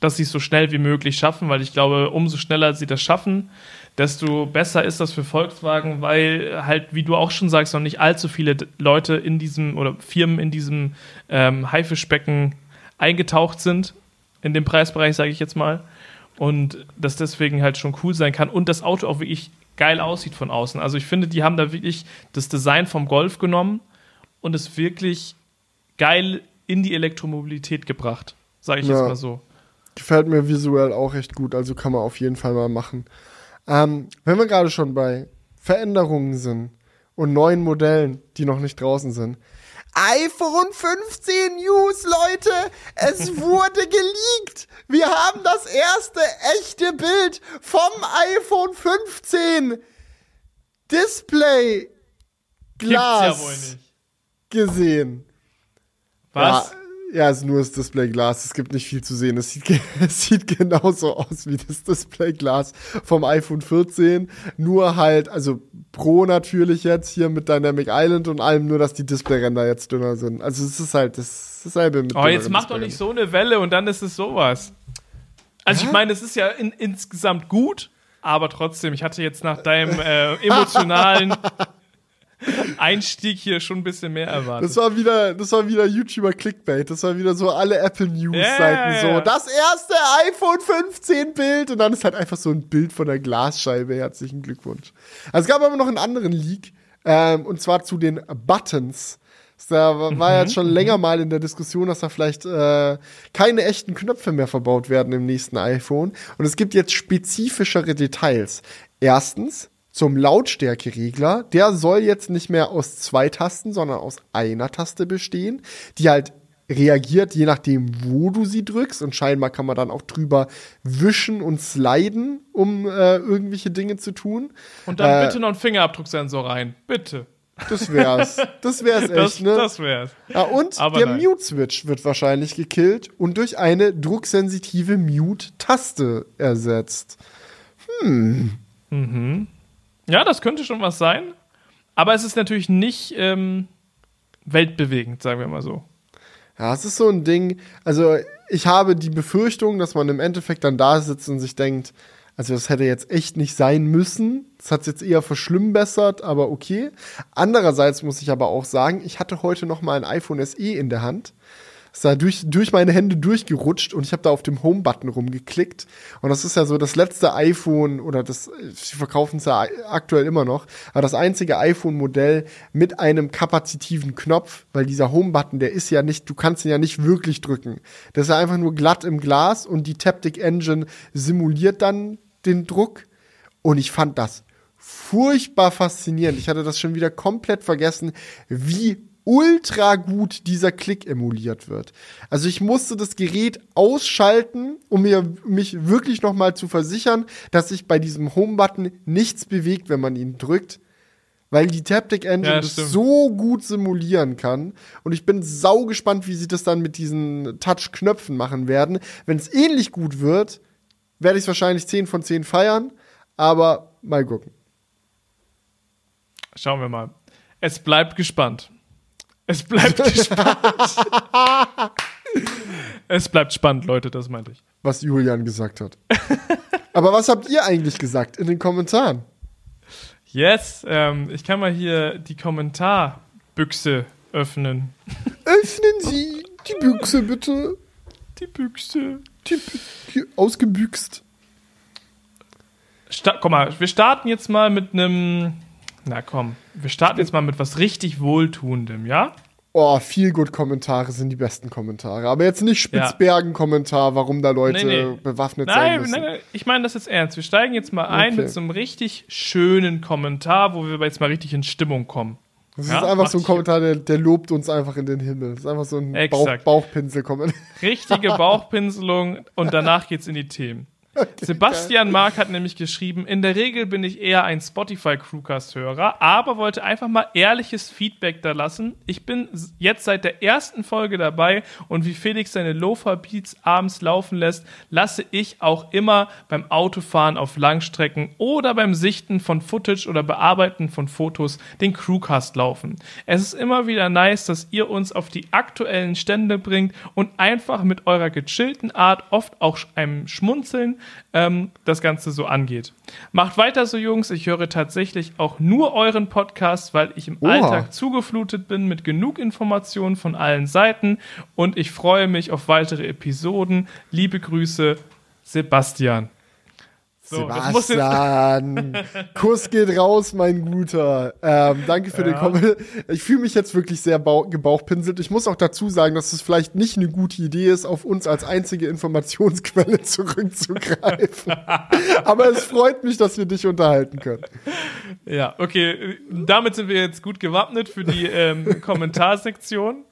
dass sie es so schnell wie möglich schaffen, weil ich glaube, umso schneller sie das schaffen, desto besser ist das für Volkswagen, weil halt, wie du auch schon sagst, noch nicht allzu viele Leute in diesem oder Firmen in diesem ähm, Haifischbecken eingetaucht sind, in dem Preisbereich, sage ich jetzt mal. Und das deswegen halt schon cool sein kann und das Auto auch wirklich geil aussieht von außen. Also ich finde, die haben da wirklich das Design vom Golf genommen und es wirklich geil in die Elektromobilität gebracht, sage ich ja, jetzt mal so. Gefällt mir visuell auch echt gut, also kann man auf jeden Fall mal machen. Ähm, wenn wir gerade schon bei Veränderungen sind und neuen Modellen, die noch nicht draußen sind. iPhone 15 News, Leute! Es [LAUGHS] wurde geleakt! Wir haben das erste echte Bild vom iPhone 15 Display Glas ja wohl nicht. gesehen. Was? Ja, ja, es ist nur das Displayglas. Es gibt nicht viel zu sehen. Es sieht, [LAUGHS] es sieht genauso aus wie das Displayglas vom iPhone 14. Nur halt, also Pro natürlich jetzt hier mit Dynamic Island und allem, nur dass die Displayränder jetzt dünner sind. Also es ist halt das, dasselbe mit Oh, jetzt mach doch nicht so eine Welle und dann ist es sowas. Also Ja? ich meine, es ist ja in, insgesamt gut, aber trotzdem, ich hatte jetzt nach deinem äh, emotionalen [LAUGHS] Einstieg hier schon ein bisschen mehr erwartet. Das war wieder, das war wieder YouTuber Clickbait. Das war wieder so alle Apple News Seiten Ja, so. Das erste iPhone 15 Bild und dann ist halt einfach so ein Bild von der Glasscheibe. Herzlichen Glückwunsch. Also es gab aber noch einen anderen Leak ähm, und zwar zu den Buttons. Da war war jetzt schon länger mal in der Diskussion, dass da vielleicht äh, keine echten Knöpfe mehr verbaut werden im nächsten iPhone. Und es gibt jetzt spezifischere Details. Erstens zum Lautstärkeregler. Der soll jetzt nicht mehr aus zwei Tasten, sondern aus einer Taste bestehen, die halt reagiert, je nachdem, wo du sie drückst. Und scheinbar kann man dann auch drüber wischen und sliden, um äh, irgendwelche Dinge zu tun. und dann äh, bitte noch einen Fingerabdrucksensor rein. Bitte. Das wär's. Das wär's [LAUGHS] echt, Das, ne? das wär's. Ja, und Aber der. Mute-Switch wird wahrscheinlich gekillt und durch eine drucksensitive Mute-Taste ersetzt. Ja, das könnte schon was sein. Aber es ist natürlich nicht ähm, weltbewegend, sagen wir mal so. Ja, es ist so ein Ding. Also, ich habe die Befürchtung, dass man im Endeffekt dann da sitzt und sich denkt, also das hätte jetzt echt nicht sein müssen. Das hat es jetzt eher verschlimmbessert, aber okay. Andererseits muss ich aber auch sagen, ich hatte heute noch mal ein iPhone SE in der Hand. Ist da durch, durch meine Hände durchgerutscht und ich habe da auf dem Home-Button rumgeklickt. Und das ist ja so das letzte iPhone oder das, sie verkaufen es ja aktuell immer noch, aber das einzige iPhone-Modell mit einem kapazitiven Knopf, weil dieser Home-Button, der ist ja nicht, du kannst ihn ja nicht wirklich drücken. Das ist ja einfach nur glatt im Glas und die Taptic Engine simuliert dann den Druck. Und ich fand das furchtbar faszinierend. Ich hatte das schon wieder komplett vergessen, wie ultra gut dieser Klick emuliert wird. Also ich musste das Gerät ausschalten, um mir, mich wirklich noch mal zu versichern, dass sich bei diesem Home-Button nichts bewegt, wenn man ihn drückt. Weil die Taptic Engine Ja, das stimmt. so gut simulieren kann. Und ich bin sau gespannt, wie sie das dann mit diesen Touch-Knöpfen machen werden. Wenn es ähnlich gut wird, werde ich es wahrscheinlich 10 von 10 feiern. Aber mal gucken. Schauen wir mal. Es bleibt gespannt. Es bleibt [LAUGHS] gespannt. es bleibt spannend, Leute, das meinte ich. was Julian gesagt hat. Aber was habt ihr eigentlich gesagt in den Kommentaren? Yes, ähm, ich kann mal hier die Kommentarbüchse öffnen. Öffnen Sie die Büchse bitte. Die Büchse. Die, die ausgebüxt. Sta Guck mal, wir starten jetzt mal mit einem. Na komm, wir starten jetzt mal mit was richtig Wohltuendem, ja? Oh, viel gut Kommentare sind die besten Kommentare. Aber jetzt nicht Spitzbergen-Kommentar, warum da Leute Nee, nee. bewaffnet sein Nein, müssen. nein, nein, ich meine das jetzt ernst. Wir steigen jetzt mal ein Okay. mit so einem richtig schönen Kommentar, wo wir jetzt mal richtig in Stimmung kommen. Das Ja, ist einfach so ein Kommentar, der, der lobt uns einfach in den Himmel. Das ist einfach so ein Bauch. Bauchpinsel-Kommentar. Richtige [LAUGHS] Bauchpinselung und danach geht's in die Themen. Sebastian Mark hat nämlich geschrieben, in der Regel bin ich eher ein Spotify Crewcast-Hörer, aber wollte einfach mal ehrliches Feedback da lassen. Ich bin jetzt seit der ersten Folge dabei und wie Felix seine Lofa-Beats abends laufen lässt, lasse ich auch immer beim Autofahren auf Langstrecken oder beim Sichten von Footage oder Bearbeiten von Fotos den Crewcast laufen. Es ist immer wieder nice, dass ihr uns auf die aktuellen Stände bringt und einfach mit eurer gechillten Art, oft auch einem Schmunzeln, ähm, das Ganze so angeht. Macht weiter so, Jungs. Ich höre tatsächlich auch nur euren Podcast, weil ich im Oha. Alltag zugeflutet bin mit genug Informationen von allen Seiten und ich freue mich auf weitere Episoden. Liebe Grüße, Sebastian. So, Sebastian, [LAUGHS] Kuss geht raus, mein Guter. Ähm, danke für den Ja. Kommentar. Ich fühle mich jetzt wirklich sehr bau- gebauchpinselt. Ich muss auch dazu sagen, dass es vielleicht nicht eine gute Idee ist, auf uns als einzige Informationsquelle [LAUGHS] zurückzugreifen. [LAUGHS] Aber es freut mich, dass wir dich unterhalten können. Ja, okay. Damit sind wir jetzt gut gewappnet für die ähm, Kommentarsektion.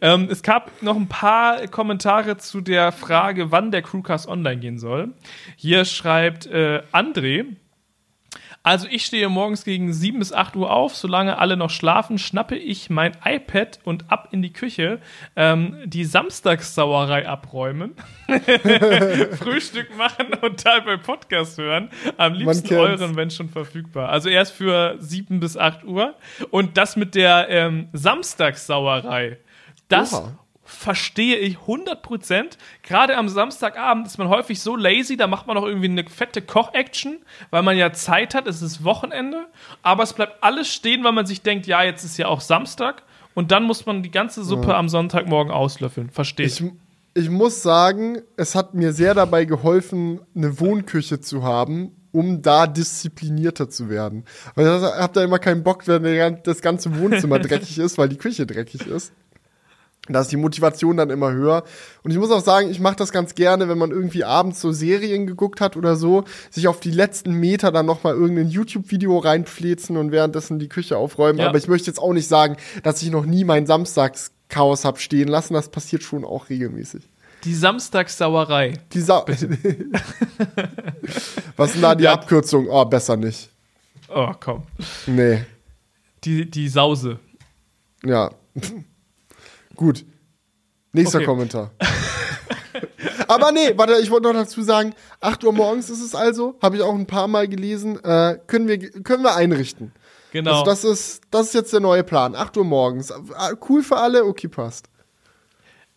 Ähm, es gab noch ein paar Kommentare zu der Frage, wann der Crewcast online gehen soll. Hier schreibt äh, André. Also ich stehe morgens gegen 7 bis 8 Uhr auf, solange alle noch schlafen, schnappe ich mein iPad und ab in die Küche ähm, die Samstagssauerei abräumen, [LAUGHS] Frühstück machen und dabei Podcast hören. Am liebsten euren, wenn schon verfügbar. Also erst für 7 bis 8 Uhr. Und das mit der ähm, Samstagssauerei, das Oha. verstehe ich 100%. Gerade am Samstagabend ist man häufig so lazy, da macht man noch irgendwie eine fette Koch-Action, weil man ja Zeit hat, es ist Wochenende, aber es bleibt alles stehen, weil man sich denkt, ja, jetzt ist ja auch Samstag und dann muss man die ganze Suppe am Sonntagmorgen auslöffeln. Verstehe ich. Ich, muss sagen, es hat mir sehr dabei geholfen, eine Wohnküche zu haben, um da disziplinierter zu werden. Weil ich hab da immer keinen Bock, wenn das ganze Wohnzimmer dreckig [LAUGHS] ist, weil die Küche dreckig ist. Da ist die Motivation dann immer höher. Und ich muss auch sagen, ich mache das ganz gerne, wenn man irgendwie abends so Serien geguckt hat oder so, sich auf die letzten Meter dann noch mal irgendein YouTube-Video reinflezen und währenddessen die Küche aufräumen. Ja. Aber ich möchte jetzt auch nicht sagen, dass ich noch nie mein Samstagschaos hab stehen lassen. Das passiert schon auch regelmäßig. Die Samstagssauerei. Die Sa [LAUGHS] Was ist denn da die Ja. Abkürzung? Oh, besser nicht. Oh, komm. Nee. Die, die Sause. Ja. Gut. Nächster Okay. Kommentar. [LAUGHS] Aber nee, warte, ich wollte noch dazu sagen, 8 Uhr morgens ist es also, habe ich auch ein paar Mal gelesen, äh, können, wir, können wir einrichten. Genau. Also das ist, das ist jetzt der neue Plan, 8 Uhr morgens. Ah, Cool für alle, okay, passt.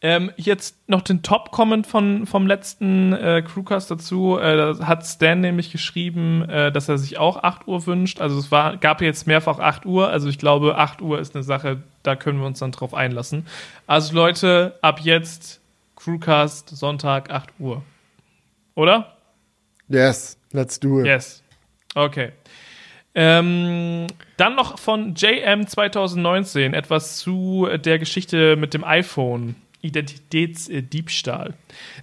Ähm, jetzt noch den Top-Comment von, vom letzten äh, Crewcast dazu. Äh, da hat Stan nämlich geschrieben, äh, dass er sich auch 8 Uhr wünscht. Also es war, gab jetzt mehrfach 8 Uhr. Also ich glaube, 8 Uhr ist eine Sache, da können wir uns dann drauf einlassen. Also Leute, ab jetzt Crewcast Sonntag 8 Uhr. Oder? Yes, let's do it. Yes. Okay. Ähm, dann noch von JM 2019 etwas zu der Geschichte mit dem iPhone. Identitätsdiebstahl.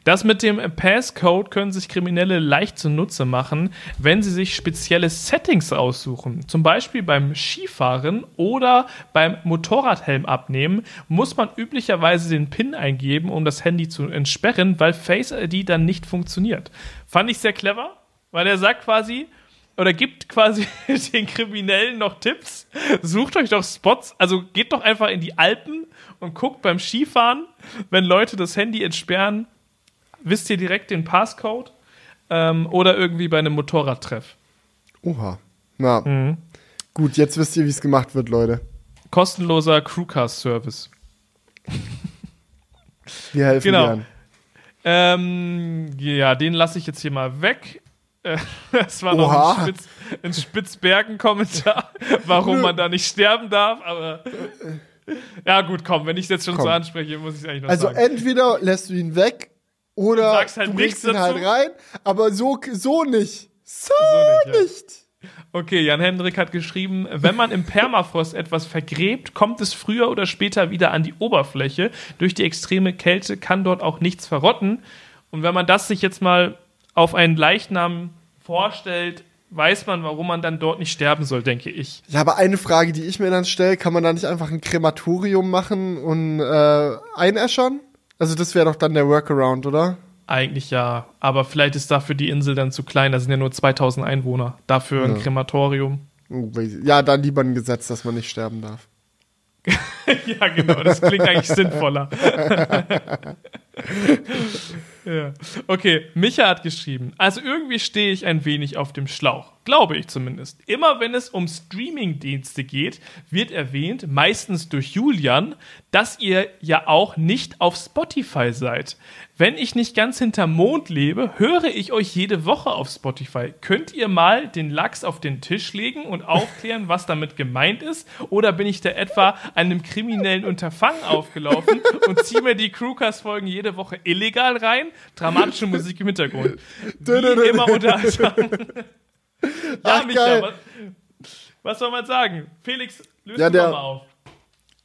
Das mit dem Passcode können sich Kriminelle leicht zunutze machen, wenn sie sich spezielle Settings aussuchen. Zum Beispiel beim Skifahren oder beim Motorradhelm abnehmen, muss man üblicherweise den PIN eingeben, um das Handy zu entsperren, weil Face ID dann nicht funktioniert. Fand ich sehr clever, weil er sagt quasi, oder gibt quasi [LAUGHS] den Kriminellen noch Tipps. Sucht euch doch Spots, also geht doch einfach in die Alpen und guckt beim Skifahren, wenn Leute das Handy entsperren, wisst ihr direkt den Passcode ähm, oder irgendwie bei einem Motorradtreff. Oha. Na, Mhm. gut, jetzt wisst ihr, wie es gemacht wird, Leute. Kostenloser Crewcast-Service. Wir helfen Genau. gern. Ähm, ja, den lasse ich jetzt hier mal weg. Äh, [LAUGHS] Das war noch ein, Spitz, ein Spitzbergen-Kommentar, warum man da nicht sterben darf, aber. Ja, gut, komm, wenn ich es jetzt schon Komm. so anspreche, muss ich es eigentlich noch Also sagen. entweder lässt du ihn weg oder halt du bringst ihn halt dazu. rein, aber so, so nicht. So, So nicht, ja. nicht. Okay, Jan Hendrik hat geschrieben, wenn man im Permafrost etwas vergräbt, kommt es früher oder später wieder an die Oberfläche. Durch die extreme Kälte kann dort auch nichts verrotten. Und wenn man das sich jetzt mal auf einen Leichnam vorstellt, weiß man, warum man dann dort nicht sterben soll, denke ich. Ja, aber eine Frage, die ich mir dann stelle, kann man da nicht einfach ein Krematorium machen und äh, einäschern? Also das wäre doch dann der Workaround, oder? Eigentlich ja, aber vielleicht ist dafür die Insel dann zu klein. Da sind ja nur 2000 Einwohner. Dafür ein Ja. Krematorium. Oh, Ja, dann lieber ein Gesetz, dass man nicht sterben darf. [LAUGHS] ja, genau, das klingt eigentlich sinnvoller. [LAUGHS] ja. Okay, Micha hat geschrieben, also irgendwie stehe ich ein wenig auf dem Schlauch. glaube ich zumindest. Immer wenn es um Streaming-Dienste geht, wird erwähnt, meistens durch Julian, dass ihr ja auch nicht auf Spotify seid. Wenn ich nicht ganz hinterm Mond lebe, höre ich euch jede Woche auf Spotify. Könnt ihr mal den Lachs auf den Tisch legen und aufklären, was damit gemeint ist? Oder bin ich da etwa einem kriminellen Unterfangen aufgelaufen und ziehe mir die Crewcast-Folgen jede Woche illegal rein? Dramatische Musik im Hintergrund. Wie immer unterhaltsam. ja, Micha, was, was soll man sagen? Felix, löse ja, der, mal auf.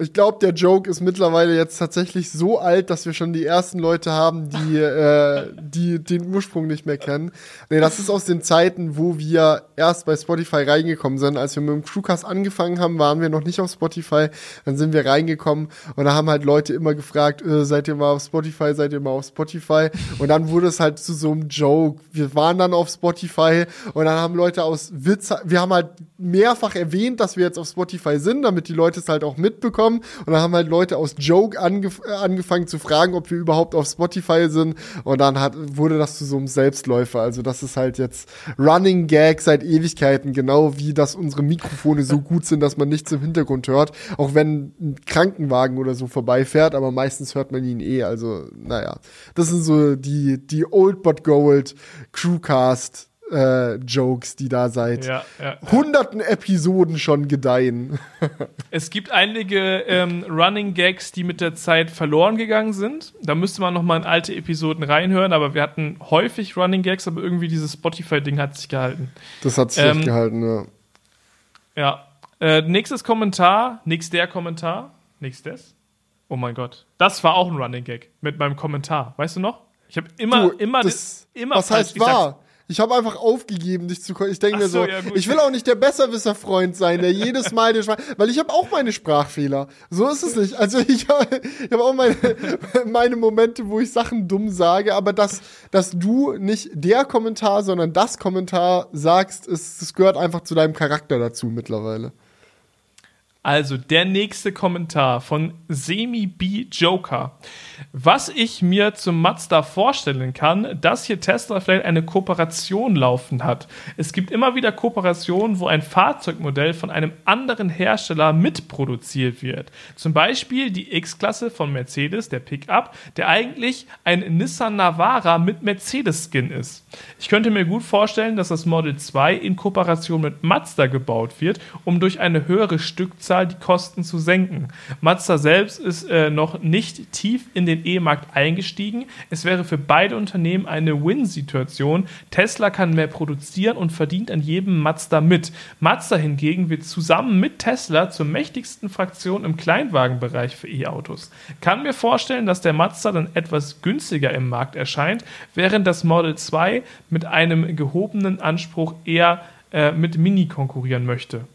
Ich glaube, der Joke ist mittlerweile jetzt tatsächlich so alt, dass wir schon die ersten Leute haben, die, [LAUGHS] äh, die den Ursprung nicht mehr kennen. Nee, das ist aus den Zeiten, wo wir erst bei Spotify reingekommen sind. Als wir mit dem Crewcast angefangen haben, waren wir noch nicht auf Spotify. Dann sind wir reingekommen und da haben halt Leute immer gefragt, äh, seid ihr mal auf Spotify, seid ihr mal auf Spotify? Und dann wurde es halt zu so einem Joke. Wir waren dann auf Spotify und dann haben Leute aus Witz, wir haben halt mehrfach erwähnt, dass wir jetzt auf Spotify sind, damit die Leute es halt auch mitbekommen bekommen. Und dann haben halt Leute aus Joke angef äh, angefangen zu fragen, ob wir überhaupt auf Spotify sind. Und dann hat, wurde das zu so einem Selbstläufer. Also das ist halt jetzt Running Gag seit Ewigkeiten, genau wie dass unsere Mikrofone so [LAUGHS] gut sind, dass man nichts im Hintergrund hört. Auch wenn ein Krankenwagen oder so vorbeifährt, aber meistens hört man ihn eh. Also, naja. Das sind so die, die Old But Gold Crewcast äh, Jokes, die da seit ja, ja, hunderten Episoden schon gedeihen. [LAUGHS] es gibt einige ähm, Running Gags, die mit der Zeit verloren gegangen sind. Da müsste man noch mal in alte Episoden reinhören, aber wir hatten häufig Running Gags, aber irgendwie dieses Spotify-Ding hat sich gehalten. Das hat sich ähm, echt gehalten, ja. Ja. Äh, nächstes Kommentar, nix der Kommentar, nix des. Oh mein Gott. Das war auch ein Running Gag mit meinem Kommentar. Weißt du noch? Ich habe immer, du, immer, das, immer. Was heißt war? Ich habe einfach aufgegeben, dich zu. Ich denke mir so, so ja, ich will auch nicht der Besserwisser-Freund sein, der jedes Mal den weil ich habe auch meine Sprachfehler. So ist es nicht. Also ich habe ich hab auch meine, [LAUGHS] meine Momente, wo ich Sachen dumm sage, aber dass, dass du nicht der Kommentar, sondern das Kommentar sagst, ist, das gehört einfach zu deinem Charakter dazu mittlerweile. Also der nächste Kommentar von Semi B Joker. Was ich mir zum Mazda vorstellen kann, dass hier Tesla vielleicht eine Kooperation laufen hat. Es gibt immer wieder Kooperationen, wo ein Fahrzeugmodell von einem anderen Hersteller mitproduziert wird. Zum Beispiel die X-Klasse von Mercedes, der Pickup, der eigentlich ein Nissan Navara mit Mercedes-Skin ist. Ich könnte mir gut vorstellen, dass das Model 2 in Kooperation mit Mazda gebaut wird, um durch eine höhere Stückzahl Stückzahl die Kosten zu senken. Mazda selbst ist äh, noch nicht tief in den E-Markt eingestiegen. Es wäre für beide Unternehmen eine Win-Situation. Tesla kann mehr produzieren und verdient an jedem Mazda mit. Mazda hingegen wird zusammen mit Tesla zur mächtigsten Fraktion im Kleinwagenbereich für E-Autos. Kann mir vorstellen, dass der Mazda dann etwas günstiger im Markt erscheint, während das Model 2 mit einem gehobenen Anspruch eher äh, mit Mini konkurrieren möchte.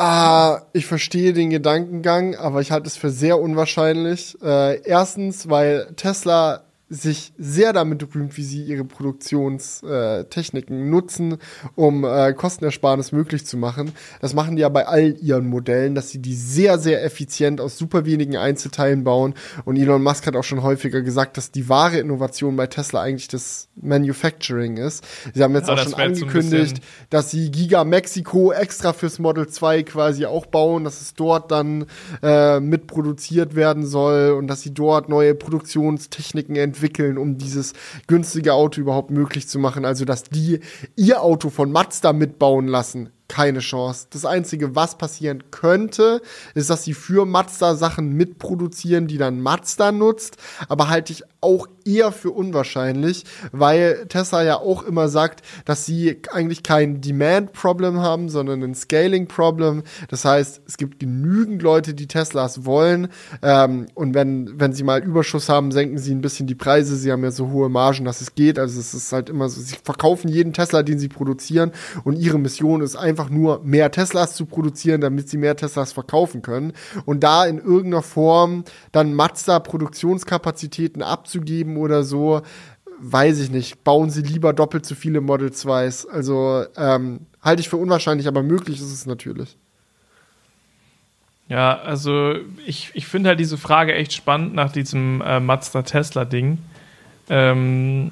Ah, ich verstehe den Gedankengang, aber ich halte es für sehr unwahrscheinlich. Äh, erstens, weil Tesla sich sehr damit rühmt, wie sie ihre Produktionstechniken nutzen, um äh, Kostenersparnis möglich zu machen. Das machen die ja bei all ihren Modellen, dass sie die sehr, sehr effizient aus super wenigen Einzelteilen bauen. Und Elon Musk hat auch schon häufiger gesagt, dass die wahre Innovation bei Tesla eigentlich das Manufacturing ist. Sie haben jetzt ja, auch schon angekündigt, dass sie Giga Mexico extra fürs Model 2 quasi auch bauen, dass es dort dann äh, mitproduziert werden soll und dass sie dort neue Produktionstechniken entwickeln entwickeln, um dieses günstige Auto überhaupt möglich zu machen. Also, dass die ihr Auto von Mazda mitbauen lassen, keine Chance. Das Einzige, was passieren könnte, ist, dass sie für Mazda Sachen mitproduzieren, die dann Mazda nutzt. Aber halte ich auch eher für unwahrscheinlich, weil Tesla ja auch immer sagt, dass sie eigentlich kein Demand-Problem haben, sondern ein Scaling-Problem. Das heißt, es gibt genügend Leute, die Teslas wollen. Ähm, und wenn, wenn sie mal Überschuss haben, senken sie ein bisschen die Preise. Sie haben ja so hohe Margen, dass es geht. Also es ist halt immer so, sie verkaufen jeden Tesla, den sie produzieren. Und ihre Mission ist einfach nur, mehr Teslas zu produzieren, damit sie mehr Teslas verkaufen können. Und da in irgendeiner Form dann Mazda Produktionskapazitäten abzugeben oder so, weiß ich nicht. Bauen sie lieber doppelt so viele Model 2s. Also ähm, halte ich für unwahrscheinlich, aber möglich ist es natürlich. Ja, also ich, ich finde halt diese Frage echt spannend nach diesem äh, Mazda-Tesla-Ding. Ähm,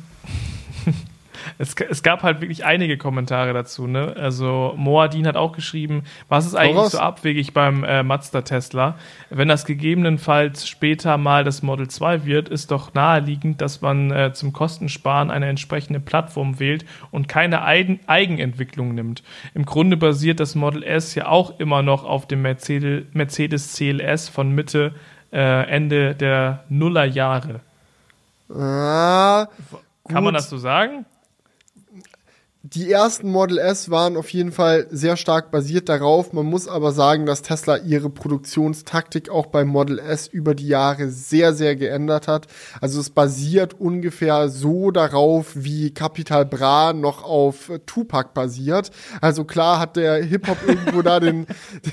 [LAUGHS] es, es gab halt wirklich einige Kommentare dazu. Ne? Also Moadin hat auch geschrieben, was ist eigentlich Voraus. so abwegig beim äh, Mazda Tesla? Wenn das gegebenenfalls später mal das Model 2 wird, ist doch naheliegend, dass man äh, zum Kostensparen eine entsprechende Plattform wählt und keine Eigen Eigenentwicklung nimmt. Im Grunde basiert das Model S ja auch immer noch auf dem Mercedes, Mercedes CLS von Mitte, äh, Ende der Nullerjahre. Ah, Kann man das so sagen? Die ersten Model S waren auf jeden Fall sehr stark basiert darauf. Man muss aber sagen, dass Tesla ihre Produktionstaktik auch beim Model S über die Jahre sehr, sehr geändert hat. Also es basiert ungefähr so darauf, wie Capital Bra noch auf äh, Tupac basiert. Also klar hat der Hip-Hop [LAUGHS] irgendwo da den,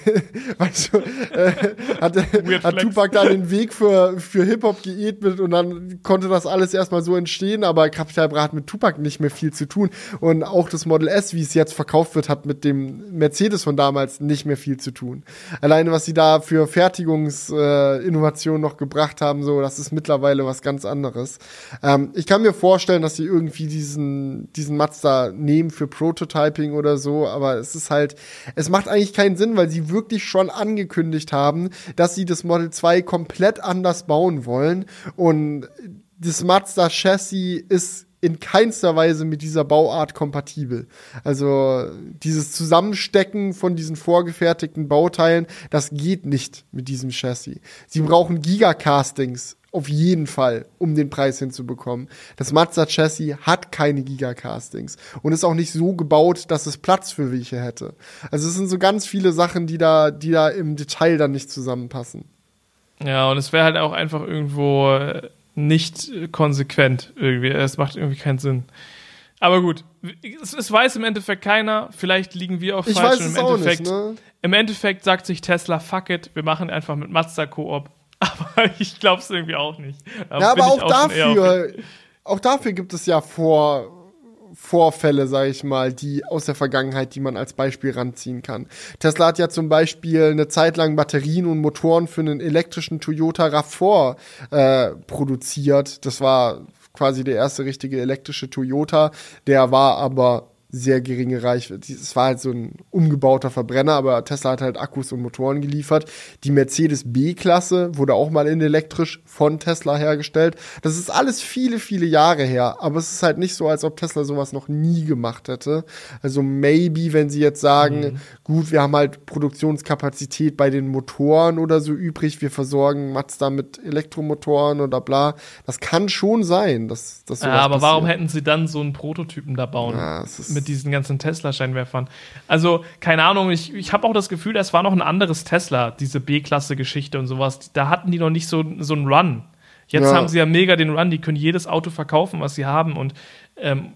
[LAUGHS] weißt du, äh, hat, hat. Tupac da den Weg für, für Hip-Hop geebnet und dann konnte das alles erstmal so entstehen, aber Capital Bra hat mit Tupac nicht mehr viel zu tun. Und auch das Model S, wie es jetzt verkauft wird, hat mit dem Mercedes von damals nicht mehr viel zu tun. Alleine, was sie da für Fertigungsinnovationen äh, noch gebracht haben, so, das ist mittlerweile was ganz anderes. Ähm, ich kann mir vorstellen, dass sie irgendwie diesen, diesen Mazda nehmen für Prototyping oder so, aber es ist halt, es macht eigentlich keinen Sinn, weil sie wirklich schon angekündigt haben, dass sie das Model 2 komplett anders bauen wollen und das Mazda Chassis ist in keinster Weise mit dieser Bauart kompatibel. Also dieses Zusammenstecken von diesen vorgefertigten Bauteilen, das geht nicht mit diesem Chassis. Sie brauchen Gigacastings auf jeden Fall, um den Preis hinzubekommen. Das Mazda Chassis hat keine Gigacastings und ist auch nicht so gebaut, dass es Platz für welche hätte. Also es sind so ganz viele Sachen, die da, die da im Detail dann nicht zusammenpassen. Ja, und es wäre halt auch einfach irgendwo äh, nicht äh, konsequent irgendwie. Es macht irgendwie keinen Sinn. Aber gut, es, es weiß im Endeffekt keiner. Vielleicht liegen wir auch Ich falsch. weiß und im auch nicht, Endeffekt, ne? Im Endeffekt sagt sich Tesla, fuck it, wir machen einfach mit Mazda Koop. [LAUGHS] Aber ich glaube es irgendwie auch nicht. Da Ja, aber auch auf- dafür, auch dafür gibt es ja vor, Vorfälle, sage ich mal, die aus der Vergangenheit, die man als Beispiel ranziehen kann. Tesla hat ja zum Beispiel eine Zeit lang Batterien und Motoren für einen elektrischen Toyota RAV4 äh, produziert. Das war quasi der erste richtige elektrische Toyota. Der war aber sehr geringe Reichweite. Es war halt so ein umgebauter Verbrenner, aber Tesla hat halt Akkus und Motoren geliefert. Die Mercedes B-Klasse wurde auch mal in elektrisch von Tesla hergestellt. Das ist alles viele, viele Jahre her, aber es ist halt nicht so, als ob Tesla sowas noch nie gemacht hätte. Also maybe, wenn sie jetzt sagen, gut, wir haben halt Produktionskapazität bei den Motoren oder so übrig, wir versorgen Mazda mit Elektromotoren oder bla. Das kann schon sein, dass, sowas Ja, aber warum passiert. hätten sie dann so einen Prototypen da bauen? Ja, ist- mit diesen ganzen Tesla-Scheinwerfern. Also, keine Ahnung, ich, ich habe auch das Gefühl, es war noch ein anderes Tesla, diese B-Klasse-Geschichte und sowas. Da hatten die noch nicht so, so einen Run. Jetzt Ja. haben sie ja mega den Run, die können jedes Auto verkaufen, was sie haben und ähm,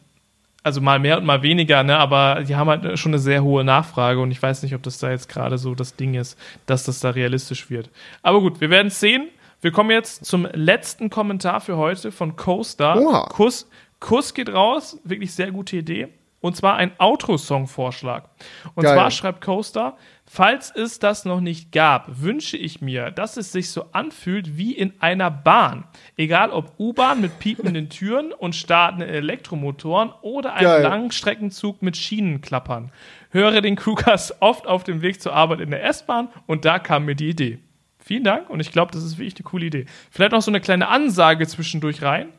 also mal mehr und mal weniger, ne, aber die haben halt schon eine sehr hohe Nachfrage und ich weiß nicht, ob das da jetzt gerade so das Ding ist, dass das da realistisch wird. Aber gut, wir werden es sehen. Wir kommen jetzt zum letzten Kommentar für heute von Coaster. Oha. Kuss, Kuss geht raus, wirklich sehr gute Idee. Und zwar ein Outro-Song-Vorschlag. Und Geil. zwar schreibt Coaster, falls es das noch nicht gab, wünsche ich mir, dass es sich so anfühlt wie in einer Bahn. Egal ob U-Bahn mit piependen Türen und startenden Elektromotoren oder ein Geil. Langstreckenzug mit Schienenklappern. Höre den Crewcast oft auf dem Weg zur Arbeit in der S-Bahn und da kam mir die Idee. Vielen Dank und ich glaube, das ist wirklich eine coole Idee. Vielleicht noch so eine kleine Ansage zwischendurch rein.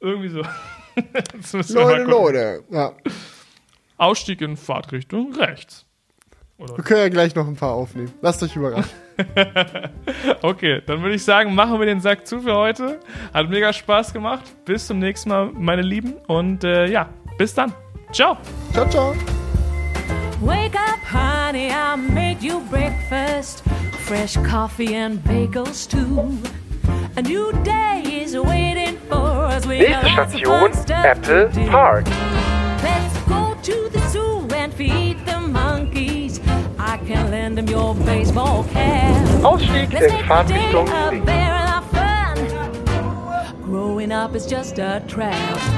Irgendwie so. [LAUGHS] Leute. Leute. Ja. Ausstieg in Fahrtrichtung rechts. Wir können ja gleich noch ein paar aufnehmen. Lasst euch überraschen. [LAUGHS] Okay, dann würde ich sagen, machen wir den Sack zu für heute. Hat mega Spaß gemacht. Bis zum nächsten Mal, meine Lieben. Und äh, ja, bis dann. Ciao. Ciao, ciao. Wake up, honey, I made you breakfast. Fresh coffee and bagels too. Nächste Station, Apple. Park. Let's go to the zoo and feed the monkeys. I can lend them your baseball cap. Ausstieg in Fahrtrichtung. Growing up is just a trap.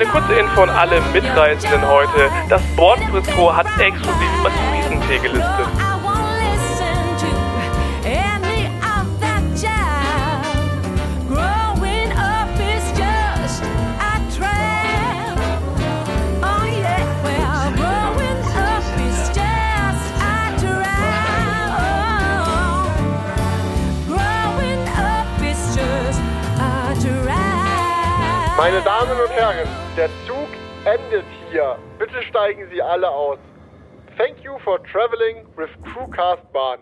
Eine kurze Info an alle Mitreisenden heute. Das Bordbistro hat exklusiv gelistet. Just a trap. Meine Damen und Herren, der Zug endet hier. Bitte steigen Sie alle aus. Thank you for traveling with Crewcast Bahn.